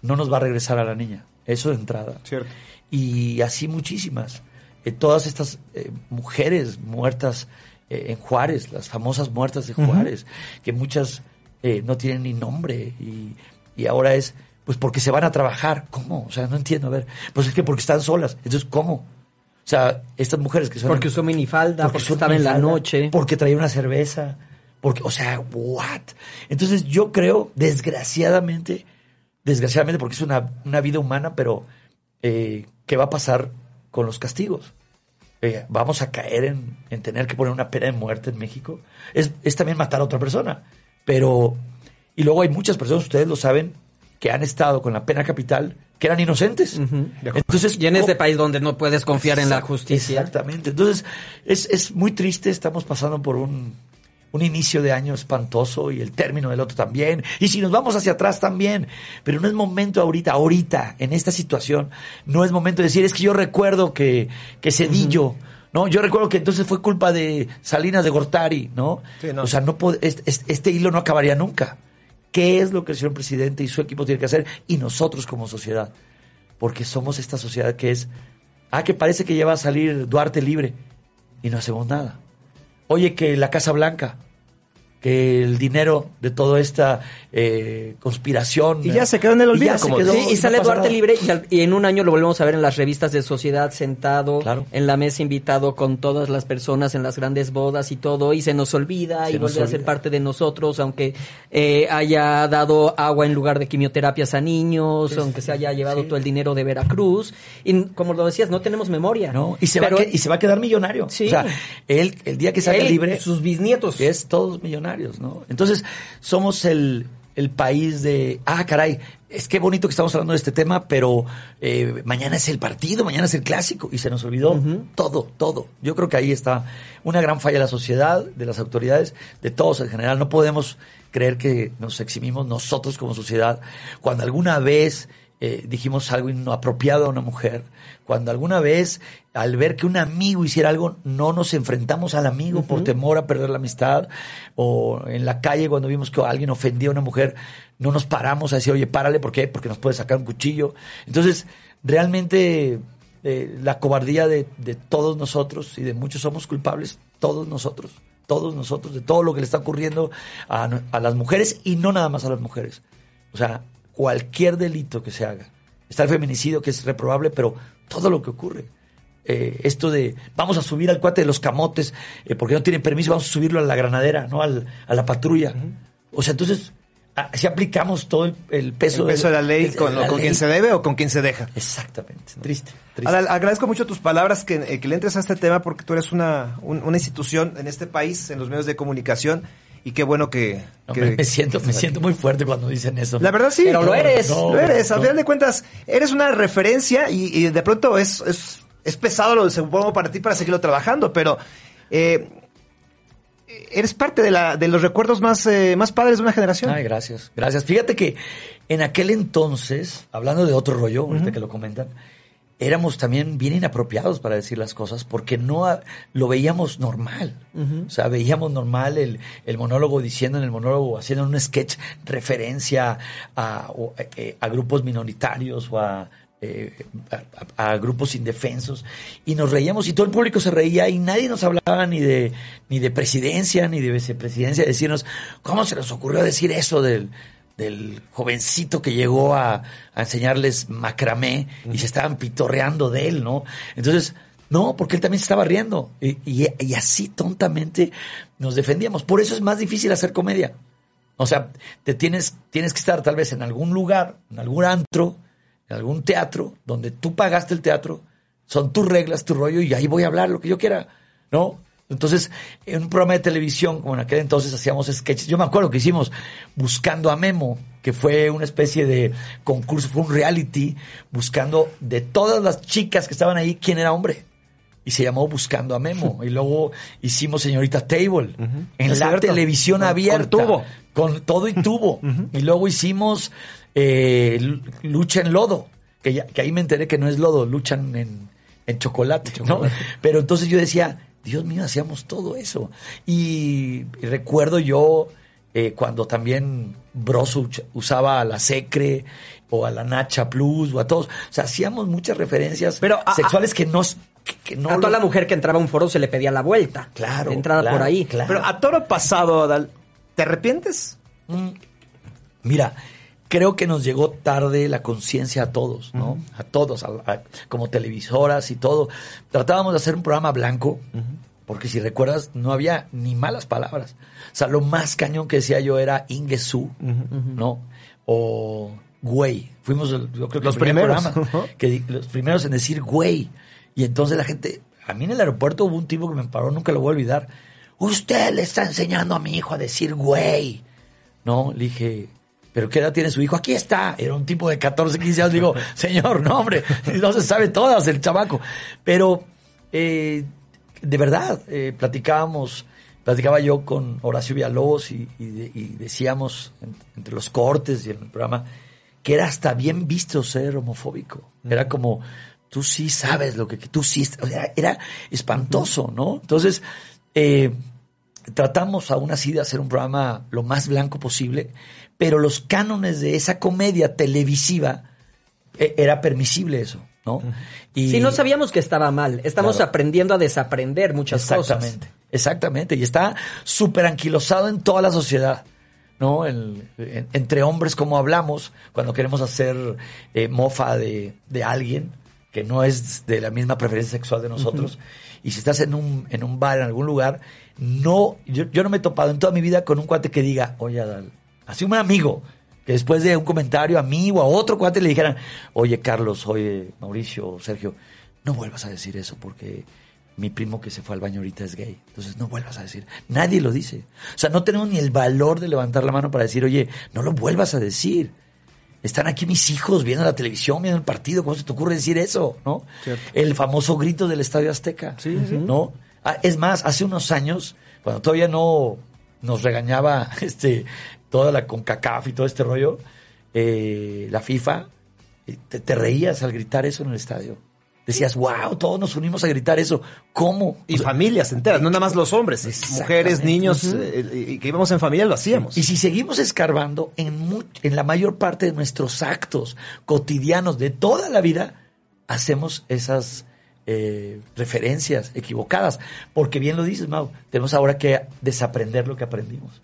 no nos va a regresar a la niña. Eso de entrada Cierto. y así muchísimas. Eh, todas estas mujeres muertas en Juárez, las famosas muertas de Juárez, que muchas eh, no tienen ni nombre y, y ahora es, pues porque se van a trabajar. ¿Cómo? O sea, no entiendo. A ver, pues es que porque están solas. Entonces, ¿cómo? O sea, estas mujeres que son... Porque usó minifalda, porque, estaba en la noche. Porque traía una cerveza. Porque, o sea, what? Entonces yo creo, desgraciadamente, desgraciadamente, porque es una, una vida humana, pero eh, ¿qué va a pasar con los castigos? Eh, ¿Vamos a caer en, en tener que poner una pena de muerte en México? Es, es también matar a otra persona. Pero, y luego hay muchas personas, ustedes lo saben, que han estado con la pena capital que eran inocentes. Entonces, Y en este ¿cómo- país donde no puedes confiar en la justicia. Exactamente. Entonces, es, es muy triste, estamos pasando por un, un inicio de año espantoso y el término del otro también. Y si nos vamos hacia atrás también. Pero no es momento ahorita, ahorita, en esta situación, no es momento de decir, es que yo recuerdo que, que Cedillo, ¿no? Yo recuerdo que entonces fue culpa de Salinas de Gortari, ¿no? Sí, no. O sea, no este, este- este hilo no acabaría nunca. ¿Qué es lo que el señor presidente y su equipo tienen que hacer? Y nosotros como sociedad. Porque somos esta sociedad que es, ah, que parece que ya va a salir Duarte libre y no hacemos nada. Oye, que la Casa Blanca, que el dinero de toda esta eh, conspiración. Y ya se quedó en el olvido, ya se como- quedó, Sí, y no sale Duarte nada. libre y, al- y en un año lo volvemos a ver en las revistas de sociedad sentado Claro. en la mesa invitado con todas las personas en las grandes bodas y todo y se nos olvida Se y nos vuelve a ser parte de nosotros aunque eh, haya dado agua en lugar de quimioterapias a niños aunque se haya llevado todo el dinero de Veracruz y como lo decías no tenemos memoria ¿no? Y se, va a que- y se va a quedar millonario. Sí. O sea, él, el día que salga él, libre, sus bisnietos es todos millonarios, ¿no? Entonces, somos el, el país de, ah, caray, es que bonito que estamos hablando de este tema, pero eh, mañana es el partido, mañana es el clásico, y se nos olvidó todo, todo. Yo creo que ahí está una gran falla de la sociedad, de las autoridades, de todos en general. No podemos creer que nos eximimos nosotros como sociedad cuando alguna vez eh, dijimos algo inapropiado a una mujer, cuando alguna vez al ver que un amigo hiciera algo no nos enfrentamos al amigo por temor a perder la amistad, o en la calle cuando vimos que alguien ofendía a una mujer, no nos paramos a decir, oye, párale, ¿por qué? Porque nos puede sacar un cuchillo. Entonces, realmente eh, la cobardía de, de todos nosotros y de muchos somos culpables, todos nosotros, todos nosotros, de todo lo que le está ocurriendo a, a las mujeres y no nada más a las mujeres. O sea, cualquier delito que se haga. Está el feminicidio, que es reprobable, pero todo lo que ocurre. Eh, esto de vamos a subir al cuate de los camotes eh, porque no tienen permiso, vamos a subirlo a la granadera, no Al- a la patrulla. O sea, entonces, si aplicamos todo el, el peso, El peso de la ley el- con, la con ley. quien se debe o con quien se deja. Exactamente. Triste. triste. Adal, agradezco mucho tus palabras, que, eh, que le entres a este tema porque tú eres una, un- una institución en este país, en los medios de comunicación, y qué bueno que... No, que- me, siento, me siento muy fuerte cuando dicen eso. La verdad sí. Pero lo eres. lo eres. Al no. final de cuentas, eres una referencia y, y de pronto es, es es pesado lo supongo para ti para seguirlo trabajando, pero eh, eres parte de, la, de los recuerdos más, eh, más padres de una generación. Ay, gracias, gracias. Fíjate que en aquel entonces, hablando de otro rollo, ahorita que lo comentan, éramos también bien inapropiados para decir las cosas porque no lo veíamos normal. O sea, veíamos normal el, el monólogo diciendo en el monólogo, haciendo un sketch referencia a, o, eh, a grupos minoritarios o a, eh, a- a- grupos indefensos y nos reíamos y todo el público se reía y nadie nos hablaba ni de ni de presidencia ni de vicepresidencia decirnos cómo se les ocurrió decir eso del del jovencito que llegó a, a enseñarles macramé y se estaban pitorreando de él, ¿no? Entonces, no, porque él también se estaba riendo. Y, y- y así tontamente nos defendíamos. Por eso es más difícil hacer comedia. O sea, te tienes, tienes que estar tal vez en algún lugar, en algún antro, en algún teatro, donde tú pagaste el teatro, son tus reglas, tu rollo, y ahí voy a hablar lo que yo quiera, ¿no? Entonces, en un programa de televisión, como en aquel entonces hacíamos sketches, yo me acuerdo que hicimos Buscando a Memo, que fue una especie de concurso, fue un reality, buscando de todas las chicas que estaban ahí, quién era hombre. Y se llamó Buscando a Memo. Y luego hicimos Señorita Table, en Es la cierto. televisión Con- con abierta. tubo. Con todo y tubo. Y luego hicimos eh, lu- Lucha en Lodo, que, ya- que ahí me enteré que no es lodo, luchan en, en chocolate, ¿no? Pero entonces yo decía, Dios mío, hacíamos todo eso. Y recuerdo yo eh, cuando también Bros uch- usaba a la Secre o a la Nacha Plus o a todos. O sea, hacíamos muchas referencias Pero a- sexuales que nos... que- que no a toda lo- la mujer que entraba a un foro se le pedía la vuelta. Claro, De entrada claro, por ahí. claro. Pero a toro pasado, Adal, ¿te arrepientes? Mm, Mira, creo que nos llegó tarde la conciencia a todos, ¿no? A todos, a- a- como televisoras y todo. Tratábamos de hacer un programa blanco, porque si recuerdas, no había ni malas palabras. O sea, lo más cañón que decía yo era Ingesu, ¿no? O güey. Fuimos, yo creo que Los primer primeros. programa que los primeros en decir güey. Y entonces la gente, a mí en el aeropuerto hubo un tipo que me paró, nunca lo voy a olvidar. Usted le está enseñando a mi hijo a decir güey. No, le dije, ¿pero qué edad tiene su hijo? Aquí está. Era un tipo de 14, 15 años. Digo, señor, no, hombre, no se sabe todas el chamaco. Pero, eh, de verdad, eh, platicábamos, platicaba yo con Horacio Villalobos y, y de- y decíamos en- entre los cortes y en el programa que era hasta bien visto ser homofóbico. Era como, tú sí sabes lo que, que tú sí, o sea, era espantoso, ¿no? Entonces, eh, tratamos aún así de hacer un programa lo más blanco posible, pero los cánones de esa comedia televisiva eh, era permisible eso, ¿no? Y Si no sabíamos que estaba mal, estamos Claro. aprendiendo a desaprender muchas exactamente, cosas. exactamente, y está súper anquilosado en toda la sociedad. ¿no? El- en- entre hombres, como hablamos, cuando queremos hacer eh, mofa de, de alguien que no es de la misma preferencia sexual de nosotros, y si estás en un, en un bar, en algún lugar, no, yo, yo no me he topado en toda mi vida con un cuate que diga, oye, Adal, así un amigo, que después de un comentario a mí o a otro cuate le dijeran, oye, Carlos, oye, Mauricio, Sergio, no vuelvas a decir eso porque mi primo que se fue al baño ahorita es gay. Entonces no vuelvas a decir. Nadie lo dice. O sea, no tenemos ni el valor de levantar la mano para decir, oye, no lo vuelvas a decir. Están aquí mis hijos viendo la televisión, viendo el partido. ¿Cómo se te ocurre decir eso? ¿No? El famoso grito del Estadio Azteca. ¿No? Ah, es más, hace unos años, cuando todavía no nos regañaba este toda la CONCACAF y todo este rollo, eh, la FIFA, eh, te, te reías al gritar eso en el estadio. Decías, wow, todos nos unimos a gritar eso. ¿Cómo? Y O sea, familias enteras, no nada más los hombres, mujeres, niños, eh, y que íbamos en familia lo hacíamos. Y si seguimos escarbando en, la mayor parte de nuestros actos cotidianos de toda la vida, hacemos esas eh, referencias equivocadas. Porque bien lo dices, Mau, tenemos ahora que desaprender lo que aprendimos.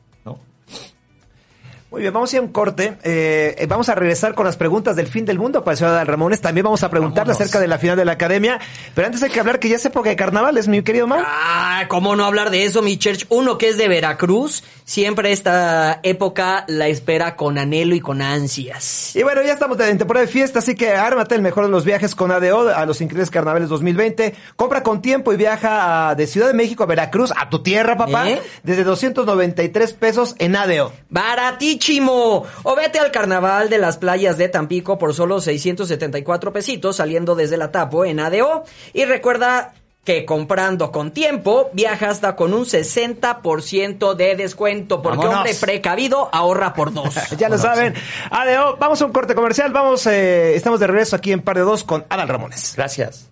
Muy bien, vamos a ir a un corte. Eh, eh, vamos a regresar con las preguntas del fin del mundo para el Adal Ramones. También vamos a preguntarle Vámonos. acerca de la final de la academia. Pero antes hay que hablar que ya es época de carnavales, mi querido Mau. Ah, ¿cómo no hablar de eso, mi church? Uno que es de Veracruz, siempre esta época la espera con anhelo y con ansias. Y bueno, ya estamos en temporada de fiesta, así que ármate el mejor de los viajes con ADO a los increíbles carnavales 2020. Compra con tiempo y viaja a- de Ciudad de México a Veracruz, a tu tierra, papá, ¿Eh? desde 293 pesos en ADO. Baratiche chimo! O vete al carnaval de las playas de Tampico por solo 674 pesitos saliendo desde la Tapo en ADO. Y recuerda que comprando con tiempo viaja hasta con un 60% de descuento. Porque Vámonos. hombre precavido ahorra por dos. Ya lo saben. Adeo, vamos a un corte comercial. Vamos, eh, estamos de regreso aquí en Par de Dos con Adal Ramones. Gracias.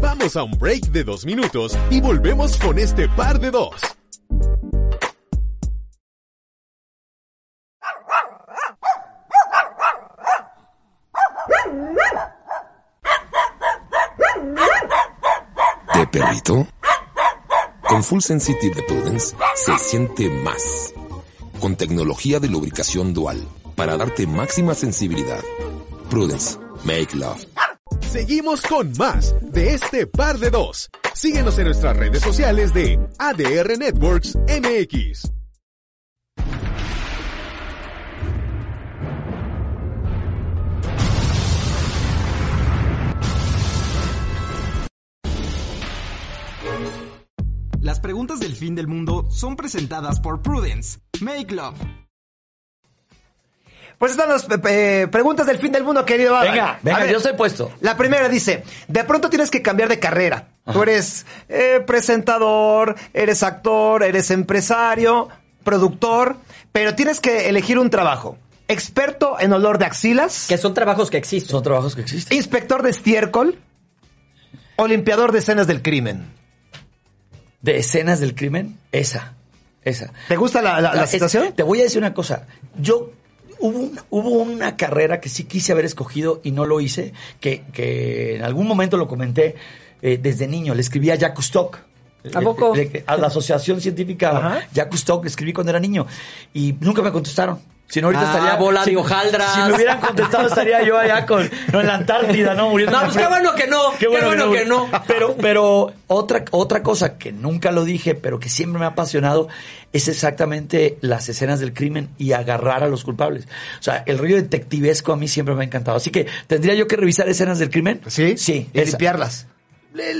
Vamos a un break de dos minutos y volvemos con este par de dos. Perrito? Con Full Sensitive de Prudence se siente más. Con tecnología de lubricación dual para darte máxima sensibilidad. Prudence, make love. Seguimos con más de este par de dos. Síguenos en nuestras redes sociales de ADR Networks MX. Las preguntas del fin del mundo son presentadas por Prudence. Make Love. Pues están las eh, preguntas del fin del mundo, querido. Venga, venga, ver, yo estoy puesto. La primera dice, de pronto tienes que cambiar de carrera. Tú eres eh, presentador, eres actor, eres empresario, productor, pero tienes que elegir un trabajo. Experto en olor de axilas, Que son trabajos que existen. Son trabajos que existen. inspector de estiércol o limpiador de escenas del crimen. De escenas del crimen, esa. Esa. ¿Te gusta la, la- la Es- situación? Te voy a decir una cosa. Yo hubo, un- hubo una carrera que sí quise haber escogido y no lo hice, que, que en algún momento lo comenté eh, desde niño. Le escribí a Jacques Stock. ¿A poco? a la Asociación Científica. Jacques Stock, le escribí cuando era niño. Y nunca me contestaron. Si no, ahorita Ah, estaría. bola si, de hojaldras. Si me hubieran contestado, estaría yo allá con. No, en la Antártida, ¿no? Muriendo No, pues qué bueno que no, qué bueno que no. Pero, pero otra, otra cosa que nunca lo dije, pero que siempre me ha apasionado, es exactamente las escenas del crimen y agarrar a los culpables. O sea, el rollo detectivesco a mí siempre me ha encantado. Así que, ¿tendría yo que revisar escenas del crimen? Sí, Sí. y esa. limpiarlas.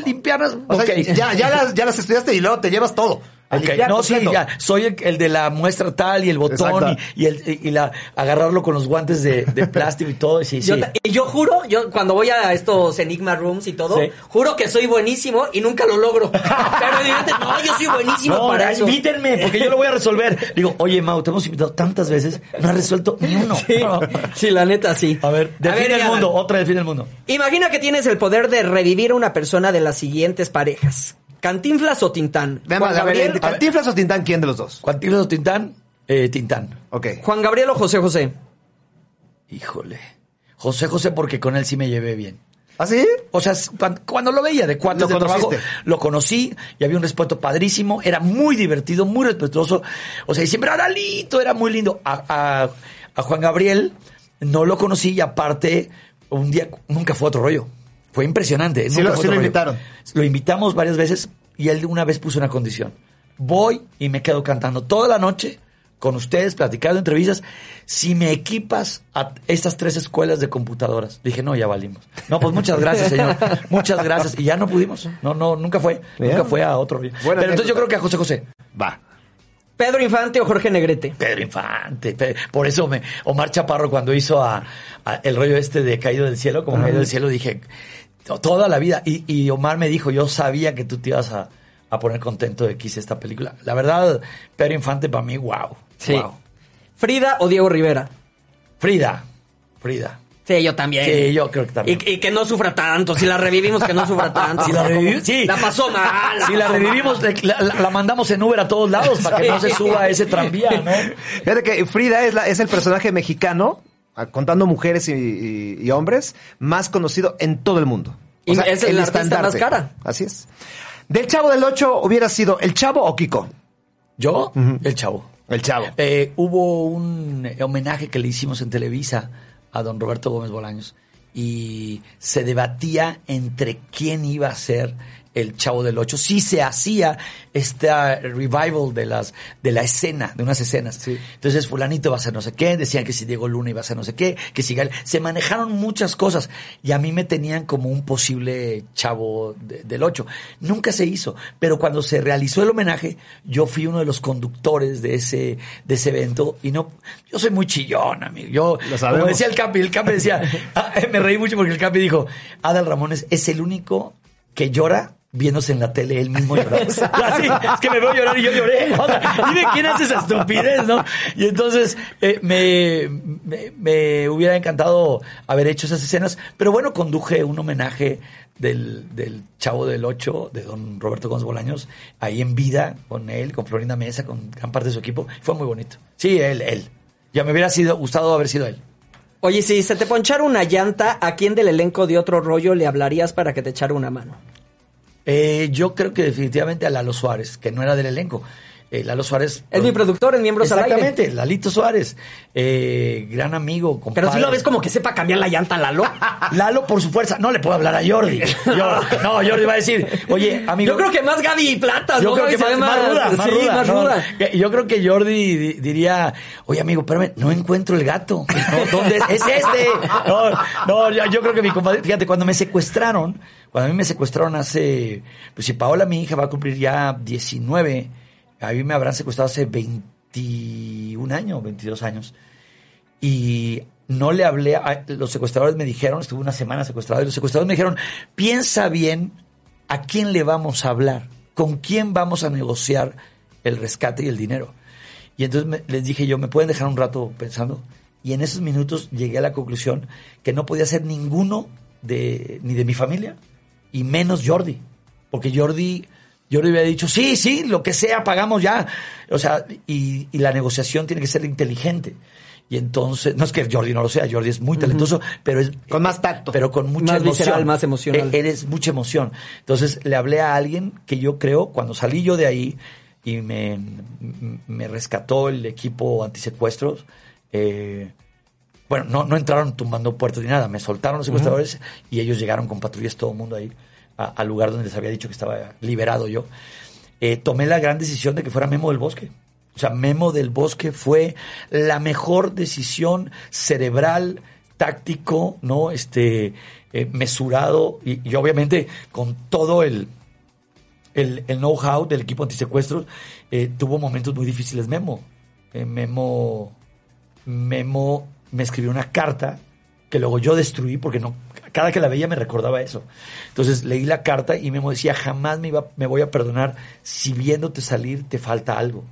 Limpiarlas. O sea, ok. ya, ya, las, ya las estudiaste y luego te llevas todo. A Ok, limpiar No, sí, ya. Soy el, el de la muestra tal y el botón y, y el, y la, agarrarlo con los guantes de, de plástico y todo. y Sí, Yo, sí. juro, yo cuando voy a estos Enigma Rooms y todo, Sí. juro que soy buenísimo y nunca lo logro. Pero evidentemente, no, yo soy buenísimo No, para eso. invítenme, porque yo lo voy a resolver. Digo, oye, Mau, te hemos invitado tantas veces, no has resuelto ni uno. Sí, sí, la neta, sí. A ver, A define el mundo, otra define el mundo. Imagina que tienes el poder de revivir a una persona de las siguientes parejas. ¿Cantinflas o Tintán? Veamos, Juan a ver, Gabriel, ¿Cantinflas o Tintán? ¿Quién de los dos? ¿Cuántiles o Tintán? Eh, Tintán. Ok. Juan Gabriel o José José. Híjole. José José, porque con él sí me llevé bien. ¿Ah, sí? O sea, cuando, cuando lo veía de cuatro Lo de trabajo, conociste. lo conocí y había un respeto padrísimo, era muy divertido, muy respetuoso. O sea, y siempre era Lito, era muy lindo. A, a- a Juan Gabriel no lo conocí y aparte, un día nunca fue otro rollo. Fue impresionante. Sí lo- sí lo invitaron. Lo invitamos varias veces y él una vez puso una condición. Voy y me quedo cantando toda la noche con ustedes, platicando entrevistas, si me equipas a estas tres escuelas de computadoras. Dije, no, ya valimos. No, pues muchas gracias, señor. Muchas gracias. Y ya no pudimos. No, no, nunca fue. Bien. Nunca fue a otro. Buena Pero entonces yo creo que a José José. Va. Pedro Infante o Jorge Negrete. Pedro Infante. Por eso me, Omar Chaparro cuando hizo a, a el rollo este de Caído del Cielo, como Caído del Cielo, dije, toda la vida. Y, y Omar me dijo, yo sabía que tú te ibas a, a poner contento de que hice esta película. La verdad, Pedro Infante para mí, wow. Sí. Wow. Frida o Diego Rivera. Frida. Frida. Sí, yo también. Sí, yo creo que también. Y, y que no sufra tanto. Si la revivimos, que no sufra tanto. Si la revivimos, sí. La pasó mal. Si la revivimos, mal. la, la- la mandamos en Uber a todos lados para que no se suba a ese tranvía, ¿no? Fíjate que Frida es, la- es el personaje mexicano, contando mujeres y, y- y hombres, más conocido en todo el mundo. Y es el artista estandarte. más cara. Así es. Del Chavo del Ocho hubiera sido el Chavo o Kiko. Yo, el chavo. El Chavo. Eh, hubo un homenaje que le hicimos en Televisa a don Roberto Gómez Bolaños y se debatía entre quién iba a ser el Chavo del Ocho, sí se hacía esta revival de las de la escena, de unas escenas. Entonces fulanito va a ser no sé qué, decían que si Diego Luna iba a ser no sé qué, que si Gael, se manejaron muchas cosas y a mí me tenían como un posible Chavo de- del Ocho. Nunca se hizo, pero cuando se realizó el homenaje, yo fui uno de los conductores de ese de ese evento y no yo soy muy chillón, amigo. Yo como sabemos. decía el Capi, el Capi decía, ah, me reí mucho porque el Capi dijo, Adal Ramones es el único que llora viéndose en la tele él mismo llorar. Así, es que me veo llorar y yo lloré. O sea, dime quién hace esa estupidez, ¿no? Y entonces eh, me, me, me hubiera encantado haber hecho esas escenas, pero bueno, conduje un homenaje del, del Chavo del Ocho, de don Roberto Gómez Bolaños, ahí en vida, con él, con Florinda Mesa, con gran parte de su equipo. Fue muy bonito. Sí, él, él. Ya me hubiera sido, gustado haber sido él. Oye, si se te ponchara una llanta, ¿a quién del elenco de otro rollo le hablarías para que te echara una mano? Eh, yo creo que definitivamente a Lalo Suárez, que no era del elenco. Eh, Lalo Suárez. Es mi productor en Miembros al Aire. Exactamente, Lalito Suárez. Eh, gran amigo, compadre. Pero si lo ves como que sepa cambiar la llanta, Lalo. Lalo por su fuerza. No le puedo hablar a Jordi. Yo- no, Jordi va a decir, oye, amigo. Yo creo que más Gaby y Plata, Yo ¿no? creo Gaby que más, más ruda, más sí, ruda, Yo creo que Jordi di- diría, oye amigo, espérame, no encuentro el gato. No, ¿Dónde es? ¡Es este! No, no, yo, yo creo que mi compadre, fíjate, cuando me secuestraron, cuando a mí me secuestraron hace, pues si Paola, mi hija, va a cumplir ya 19, a mí me habrán secuestrado hace 21 años, 22 años. Y no le hablé, a, los secuestradores me dijeron, estuve una semana secuestrado, y los secuestradores me dijeron, piensa bien a quién le vamos a hablar, con quién vamos a negociar el rescate y el dinero. Y entonces les dije yo, ¿me pueden dejar un rato pensando? Y en esos minutos llegué a la conclusión que no podía ser ninguno de, ni de mi familia, y menos Jordi. Porque Jordi, Jordi había dicho, sí, sí, lo que sea, pagamos ya. O sea, y, y la negociación tiene que ser inteligente. Y entonces, no es que Jordi no lo sea, Jordi es muy talentoso, pero es... Con más tacto. Pero con mucha Más emoción. visceral, más emocional. Eh, eres mucha emoción. Entonces le hablé a alguien que yo creo, cuando salí yo de ahí y me, me rescató el equipo antisecuestros, eh, bueno, no, no entraron tumbando puertas ni nada, me soltaron los secuestradores y ellos llegaron con patrullas, todo el mundo ahí, al lugar donde les había dicho que estaba liberado yo. Eh, tomé la gran decisión de que fuera Memo del Bosque. O sea, Memo del Bosque fue la mejor decisión cerebral, táctico, ¿no? Este, eh, mesurado y, y obviamente con todo el, el, el know-how del equipo antisecuestros, eh, tuvo momentos muy difíciles Memo. Memo, Memo me escribió una carta que luego yo destruí porque no, cada que la veía me recordaba eso. Entonces leí la carta y Memo decía, jamás me, iba, me voy a perdonar si viéndote salir te falta algo,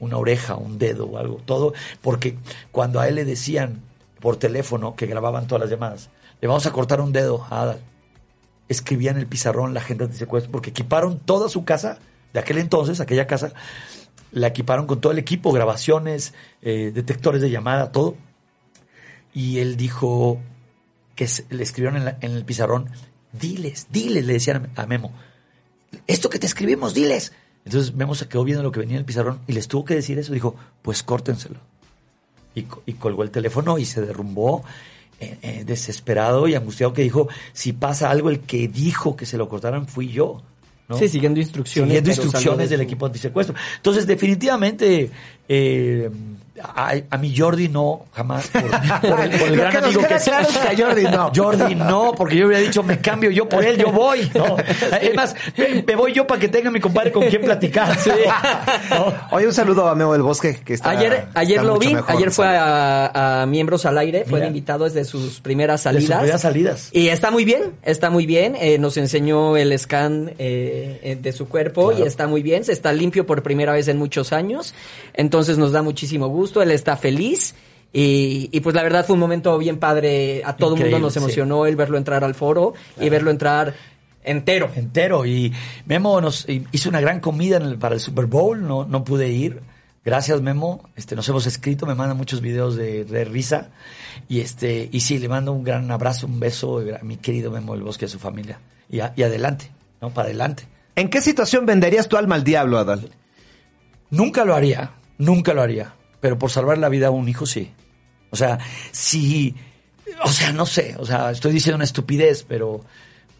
una oreja, un dedo o algo, todo, porque cuando a él le decían por teléfono que grababan todas las llamadas, le vamos a cortar un dedo a Adal, escribían en el pizarrón la gente de secuestro porque equiparon toda su casa de aquel entonces, aquella casa, la equiparon con todo el equipo, grabaciones, eh, detectores de llamada, todo. Y él dijo que le escribieron en, la- en el pizarrón, diles, diles, le decían a Memo, esto que te escribimos, diles. Entonces Memo se quedó viendo lo que venía en el pizarrón y les tuvo que decir eso. Dijo, pues córtenselo. Y, y colgó el teléfono y se derrumbó eh, eh, desesperado y angustiado que dijo, si pasa algo, el que dijo que se lo cortaran fui yo. ¿no? Sí, siguiendo instrucciones. Siguiendo instrucciones de del equipo antisecuestro. Entonces, definitivamente, eh, a, a mi Jordi no, jamás. Por, por el, por el gran que amigo que claro es que a Jordi no. Jordi no, porque yo hubiera dicho, me cambio yo por él, yo voy. ¿no? Es más, me, me voy yo para que tenga mi compadre con quien platicar. ¿no? Oye, un saludo a Memo del Bosque, que está Ayer, ayer está lo vi, mejor. ayer fue a, a Miembros al Aire, fue Mira. de invitado desde sus primeras De sus salidas. primeras salidas. Y está muy bien, está muy bien. eh, nos enseñó el scan eh, eh, de su cuerpo Claro. y está muy bien. Se está limpio por primera vez en muchos años. Entonces nos da muchísimo gusto. Él está feliz. Y, y pues la verdad fue un momento bien padre. A todo el mundo nos sí. emocionó el verlo entrar al foro y verlo entrar entero. entero. Y Memo nos hizo una gran comida en el- para el Super Bowl, no, no pude ir. Gracias, Memo. Este, nos hemos escrito, me manda muchos videos de, de risa. Y este, y sí, le mando un gran abrazo, un beso a mi querido Memo del Bosque y a su familia. Y, a- y adelante, ¿no? Para adelante. ¿En qué situación venderías tu alma al diablo, Adal? Nunca lo haría, nunca lo haría. Pero por salvar la vida a un hijo, sí. O sea, si, o sea, no sé, o sea, estoy diciendo una estupidez, pero,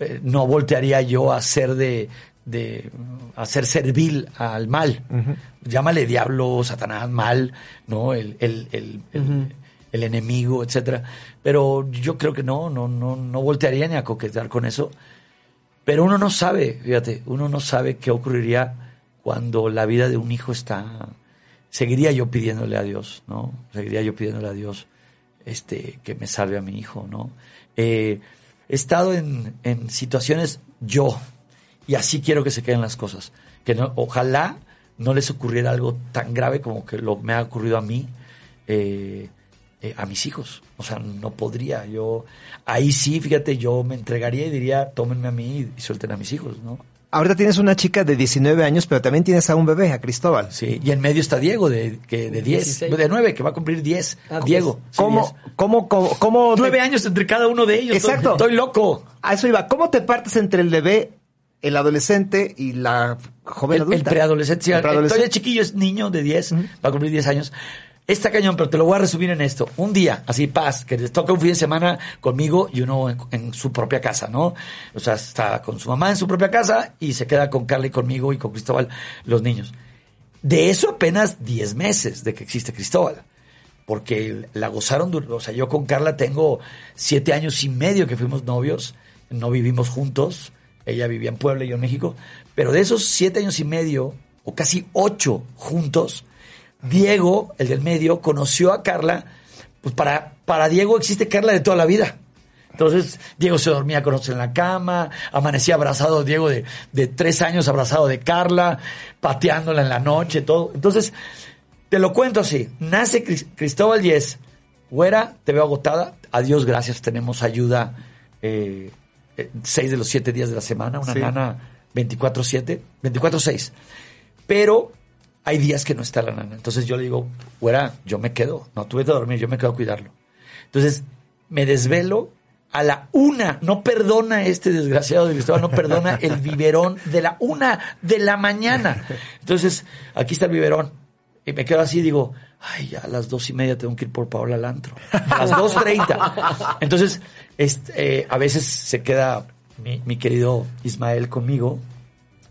eh, no voltearía yo a ser de, de a ser servil al mal. Llámale diablo, satanás, mal, ¿no? El, el, el, el- el enemigo, etcétera. Pero yo creo que no, no, no, no voltearía ni a coquetear con eso. Pero uno no sabe, fíjate, uno no sabe qué ocurriría cuando la vida de un hijo está. Seguiría yo pidiéndole a Dios, ¿no? Seguiría yo pidiéndole a Dios este, que me salve a mi hijo, ¿no? Eh, he estado en, en situaciones yo, y así quiero que se queden las cosas. Que no, ojalá no les ocurriera algo tan grave como que lo me ha ocurrido a mí, eh, eh, a mis hijos. O sea, no podría. Yo, ahí sí, fíjate, yo me entregaría y diría, tómenme a mí y suelten a mis hijos, ¿no? Ahorita tienes una chica de 19 años, pero también tienes a un bebé, a Cristóbal. Sí, y en medio está Diego, de, que, de 10, 16. de 9, que va a cumplir 10. Ah, Diego. sí, ¿Cómo, 10. cómo, cómo, cómo te- Nueve años entre cada uno de ellos. Exacto. Estoy, estoy loco. A eso iba. ¿Cómo te partes entre el bebé, el adolescente y la joven El, adulta? el preadolescente. sí, El preadolescente. Todavía chiquillo es niño de 10, va a cumplir 10 años. Está cañón, pero te lo voy a resumir en esto. Un día, así paz, que les toca un fin de semana conmigo y uno en, su propia casa, ¿no? O sea, está con su mamá en su propia casa y se queda con Carla y conmigo y con Cristóbal, los niños. De eso apenas 10 meses de que existe Cristóbal. Porque la gozaron, o sea, yo con Carla tengo siete años y medio que fuimos novios, no vivimos juntos, ella vivía en Puebla y yo en México, pero de esos siete años y medio, o casi ocho juntos, Diego, el del medio, conoció a Carla, pues para, para Diego existe Carla de toda la vida. Entonces, Diego se dormía con nosotros en la cama, amanecía abrazado, Diego de, de tres años abrazado de Carla, pateándola en la noche, todo. Entonces, te lo cuento así, nace Cris- Cristóbal y es, güera, te veo agotada, adiós, gracias, tenemos ayuda eh, eh, seis de los siete días de la semana, una Sí. nana 24-7, 24-6. Pero hay días que no está la nana. Entonces yo le digo, güera, yo me quedo. No, tú vete a dormir, yo me quedo a cuidarlo. Entonces me desvelo a la una. No perdona este desgraciado de Cristóbal, no perdona el biberón de la una de la mañana. Entonces, aquí está el biberón. Y me quedo así, digo, ay, ya a las dos y media tengo que ir por Paola al antro. A las dos treinta. Entonces, este, eh, a veces se queda mi, mi querido Ismael conmigo,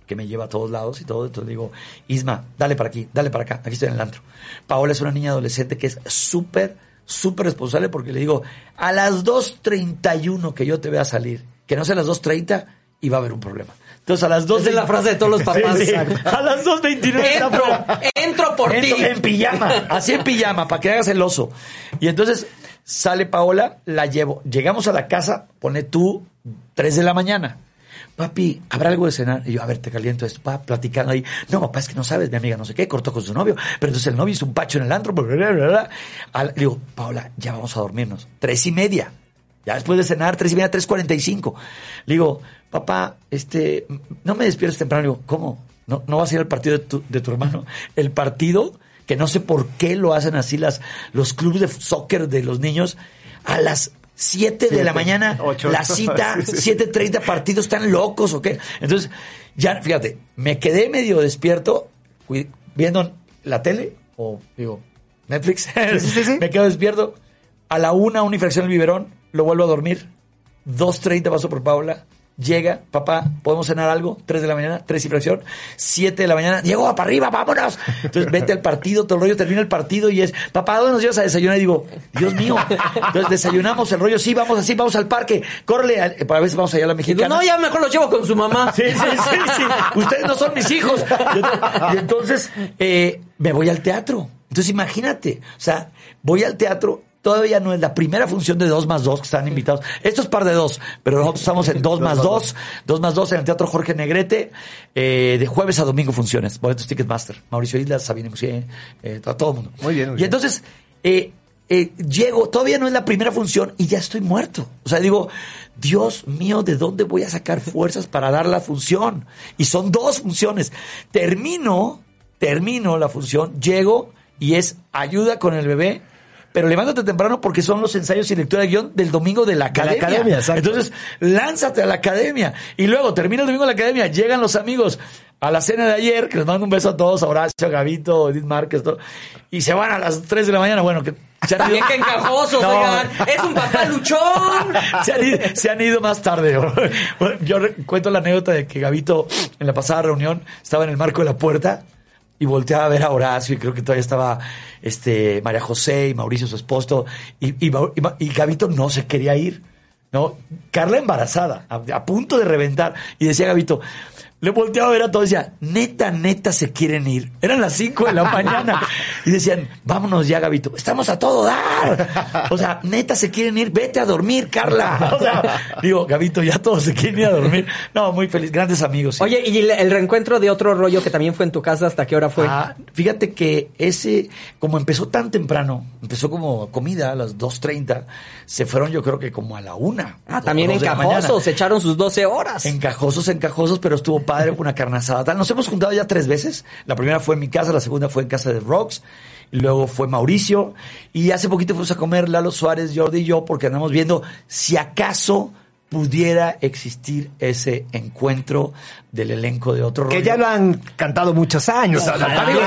que me lleva a todos lados y todo. Entonces digo, Isma, dale para aquí, dale para acá, aquí estoy en el antro. Paola es una niña adolescente que es súper, súper responsable porque le digo, a las 2.31 que yo te vea salir, que no sea a las 2.30 y va a haber un problema. Entonces a las 2 Esa es la frase de todos los papás. Sí, sí. Exacto. A las 2.29 está Entro, entro por ti. En pijama, así en pijama, para que hagas el oso. Y entonces sale Paola, la llevo. Llegamos a la casa, pone tú, 3 de la mañana. Papi, ¿habrá algo de cenar? Y yo, a ver, te caliento esto, pa, platicando ahí. No, papá, es que no sabes, mi amiga no sé qué, cortó con su novio. Pero entonces el novio hizo un pacho en el antro. Bla. Al- digo, Paola, ya vamos a dormirnos. Tres y media. Ya después de cenar, tres y media, tres cuarenta y cinco. Le digo, papá, este, no me despiertes temprano. Le digo, ¿cómo? ¿No, no vas a ir al partido de tu, de tu hermano? El partido, que no sé por qué lo hacen así las, los clubes de soccer de los niños, a las 7 de la mañana, ocho. la cita, Sí, sí. 7.30 partidos, ¿están locos o qué? Entonces, ya, fíjate, me quedé medio despierto viendo la tele, o digo, Netflix, sí, me quedo despierto, a la una, una infracción el biberón, lo vuelvo a dormir, 2.30 paso por Paula, llega, papá, ¿podemos cenar algo? 3 de la mañana, 3 infracción, 7 de la mañana, Diego, para arriba, vámonos. Entonces vete al partido, todo el rollo, termina el partido y es, papá, ¿dónde nos llevas a desayunar? Y digo, Dios mío. Entonces desayunamos el rollo, sí, vamos así, vamos al parque, córrele, a- para veces vamos allá a la Y mexicana. no, ya mejor los llevo con su mamá. Sí, sí, sí, sí. Ustedes no son mis hijos. Y entonces eh, me voy al teatro. Entonces imagínate, o sea, voy al teatro. Todavía no es la primera función de 2 más 2 que están invitados. Esto es par de dos, pero nosotros estamos en 2 más 2. 2 más 2 en el Teatro Jorge Negrete. eh, de jueves a domingo funciones. Boletos Ticketmaster. Mauricio Islas, Sabine Musier, eh, todo, todo el mundo. Muy bien, muy y entonces, eh, eh, llego, todavía no es la primera función y ya estoy muerto. O sea, digo, Dios mío, ¿de dónde voy a sacar fuerzas para dar la función? Y son dos funciones. Termino, termino la función, llego y es ayuda con el bebé. Pero levántate temprano porque son los ensayos y lectura de guion del domingo de la De la academia. Entonces, lánzate a la academia. Y luego termina el domingo de la academia, llegan los amigos a la cena de ayer, que les mando un beso a todos, a Horacio, a Gavito, Edith Márquez, todo, y se van a las 3 de la mañana. Bueno, que Se han También ido- que encajosos, No. oigan. Es un papá luchón. se, han ido, se han ido más tarde. Bueno, Yo cuento la anécdota de que Gabito en la pasada reunión estaba en el marco de la puerta y volteaba a ver a Horacio y creo que todavía estaba este María José y Mauricio su esposo y, y, y Gabito no se quería ir. ¿no? Carla embarazada, a, a punto de reventar y decía Gabito, le volteaba a ver a todos y decía, neta, neta se quieren ir. Eran las 5 de la mañana. Y decían, vámonos ya, Gabito. Estamos a todo dar. O sea, neta se quieren ir. Vete a dormir, Carla. O sea, digo, Gabito, ya todos se quieren ir a dormir. No, muy feliz. Grandes amigos. sí. Oye, y el, reencuentro de otro rollo que también fue en tu casa, ¿hasta qué hora fue? Ah, fíjate que ese, como empezó tan temprano, empezó como comida a las 2.30, se fueron yo creo que como a la una. Ah, también dos en de la mañana. Cajosos, se echaron sus 12 horas. Encajosos, encajosos, pero estuvo padre, una carne asada. tal. Nos hemos juntado ya tres veces. La primera fue en mi casa, la segunda fue en casa de Rocks, y luego fue Mauricio. Y hace poquito fuimos a comer Lalo Suárez, Jordi y yo, porque andamos viendo si acaso pudiera existir ese encuentro del elenco de otro Que rollo. ya lo han cantado muchos años.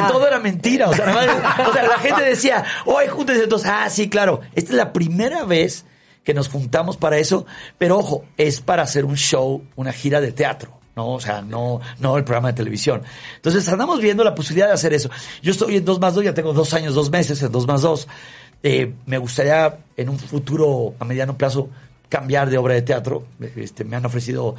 Todo era mentira. O sea, o sea, la gente decía, hoy júntense entonces. Ah, sí, claro. Esta es la primera vez que nos juntamos para eso. Pero ojo, es para hacer un show, una gira de teatro. No, o sea, no, no el programa de televisión. Entonces andamos viendo la posibilidad de hacer eso. Yo estoy en 2 más 2, ya tengo dos años, dos meses en 2 más 2. Eh, me gustaría en un futuro, a mediano plazo, cambiar de obra de teatro. Este, me han ofrecido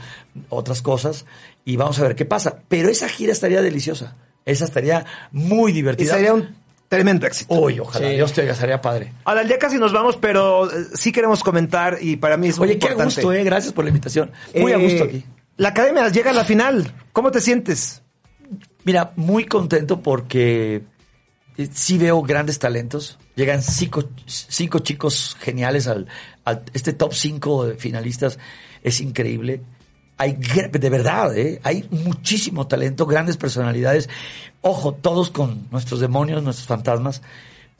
otras cosas y vamos a ver qué pasa. Pero esa gira estaría deliciosa. Esa estaría muy Y divertida. sería un tremendo éxito. Uy, ojalá. Sí. Dios te oiga, sería padre. Ahora, ya casi nos vamos, pero eh, sí queremos comentar y para mí es muy Oye, qué importante. gusto, eh. Gracias por la invitación. Muy a Eh, gusto aquí. La academia llega a la final. ¿Cómo te sientes? Mira, muy contento porque eh, sí veo grandes talentos. Llegan cinco, cinco chicos geniales al, este top 5 de finalistas. Es increíble. Hay, de verdad, ¿eh? hay muchísimo talento, grandes personalidades. Ojo, todos con nuestros demonios, nuestros fantasmas.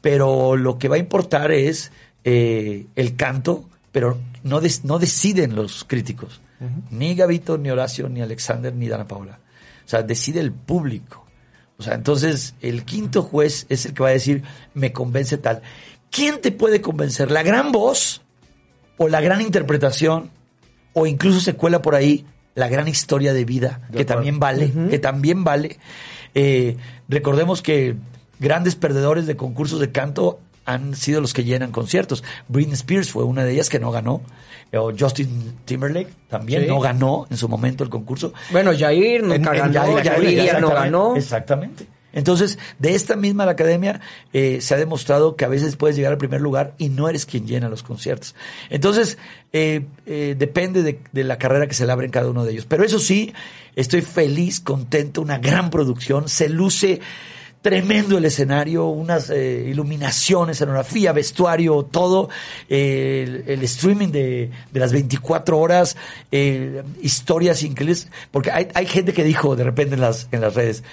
Pero lo que va a importar es eh, el canto, pero no, no deciden los críticos. Ni Gavito, ni Horacio, ni Alexander, ni Dana Paula. O sea, decide el público. O sea, entonces el quinto juez es el que va a decir, me convence tal. ¿Quién te puede convencer? ¿La gran voz? ¿O la gran interpretación? ¿O incluso se cuela por ahí la gran historia de vida, que también vale, que también vale? Eh, recordemos que grandes perdedores de concursos de canto han sido los que llenan conciertos. Britney Spears fue una de ellas que no ganó. Eh, O Justin Timberlake también Sí. no ganó en su momento el concurso. Bueno, Jair nunca En- en- ganó, ya- no ganó. Exactamente. Entonces, de esta misma la academia eh, se ha demostrado que a veces puedes llegar al primer lugar y no eres quien llena los conciertos. Entonces, eh, eh, depende de, de la carrera que se le abre en cada uno de ellos. Pero eso sí, estoy feliz, contento, una gran producción, se luce tremendo el escenario, unas eh, iluminaciones, escenografía, vestuario, todo, eh, el, streaming de, de las 24 horas, eh, historias increíbles, porque hay, hay gente que dijo de repente en las, en las redes,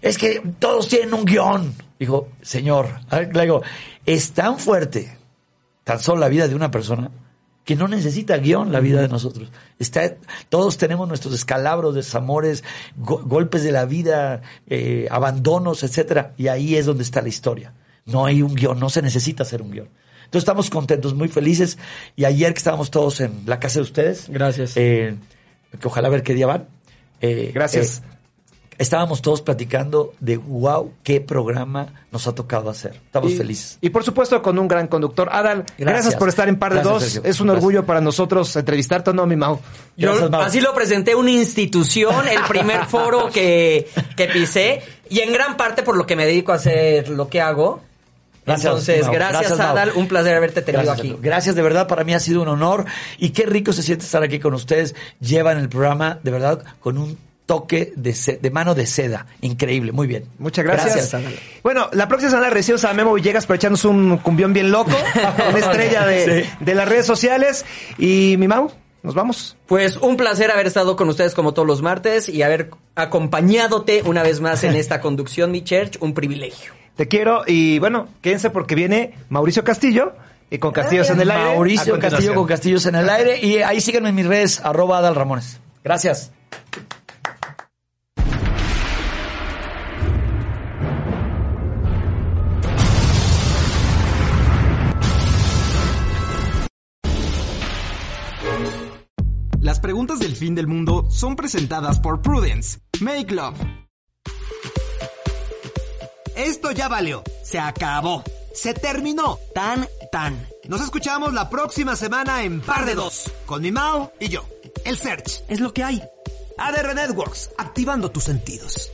es que todos tienen un guion. Dijo, señor, le digo, es tan fuerte, tan solo la vida de una persona, que no necesita guion la vida de nosotros. Está, todos tenemos nuestros escalabros, desamores, go- golpes de la vida, eh, abandonos, etcétera, y ahí es donde está la historia. No hay un guion, no se necesita hacer un guion. Entonces estamos contentos, muy felices. Y ayer que estábamos todos en la casa de ustedes, Gracias. eh, que ojalá ver qué día van. eh, Gracias. Estábamos todos platicando de wow, qué programa nos ha tocado hacer. Estamos Y- felices. Y por supuesto con un gran conductor. Adal, gracias, Gracias. por estar en Par de Gracias, Dos. Sergio. Es un Gracias. orgullo para nosotros entrevistarte, ¿o ¿no, mi Mau? Yo Gracias, Mau. así lo presenté una institución, el primer foro que, que pisé, y en gran parte por lo que me dedico a hacer lo que hago. Gracias, Entonces, Mau. gracias. Adal, un placer haberte tenido Gracias, aquí. Gracias, de verdad, para mí ha sido un honor y qué rico se siente estar aquí con ustedes. Llevan el programa, de verdad, con un toque de, de mano de seda. Increíble, muy bien. Muchas gracias. Adal. Bueno, la próxima semana recibimos a Memo Villegas para echarnos un cumbión bien loco, una estrella de, Sí. de las redes sociales. Y mi Mau, nos vamos. Pues un placer haber estado con ustedes como todos los martes y haber acompañadote una vez más en esta conducción, mi church, un privilegio. Te quiero y bueno, quédense porque viene Mauricio Castillo y con Castillos en el aire. Mauricio. Castillo con Castillos en el aire y ahí síganme en mis redes, arroba Adal Ramones. Gracias. Preguntas del fin del mundo son presentadas por Prudence. Make Love. Esto ya valió. Se acabó. Se terminó. Tan, tan. Nos escuchamos la próxima semana en Par de Dos. Con mi Mao y yo. El Search. Es lo que hay. ADR Networks. Activando tus sentidos.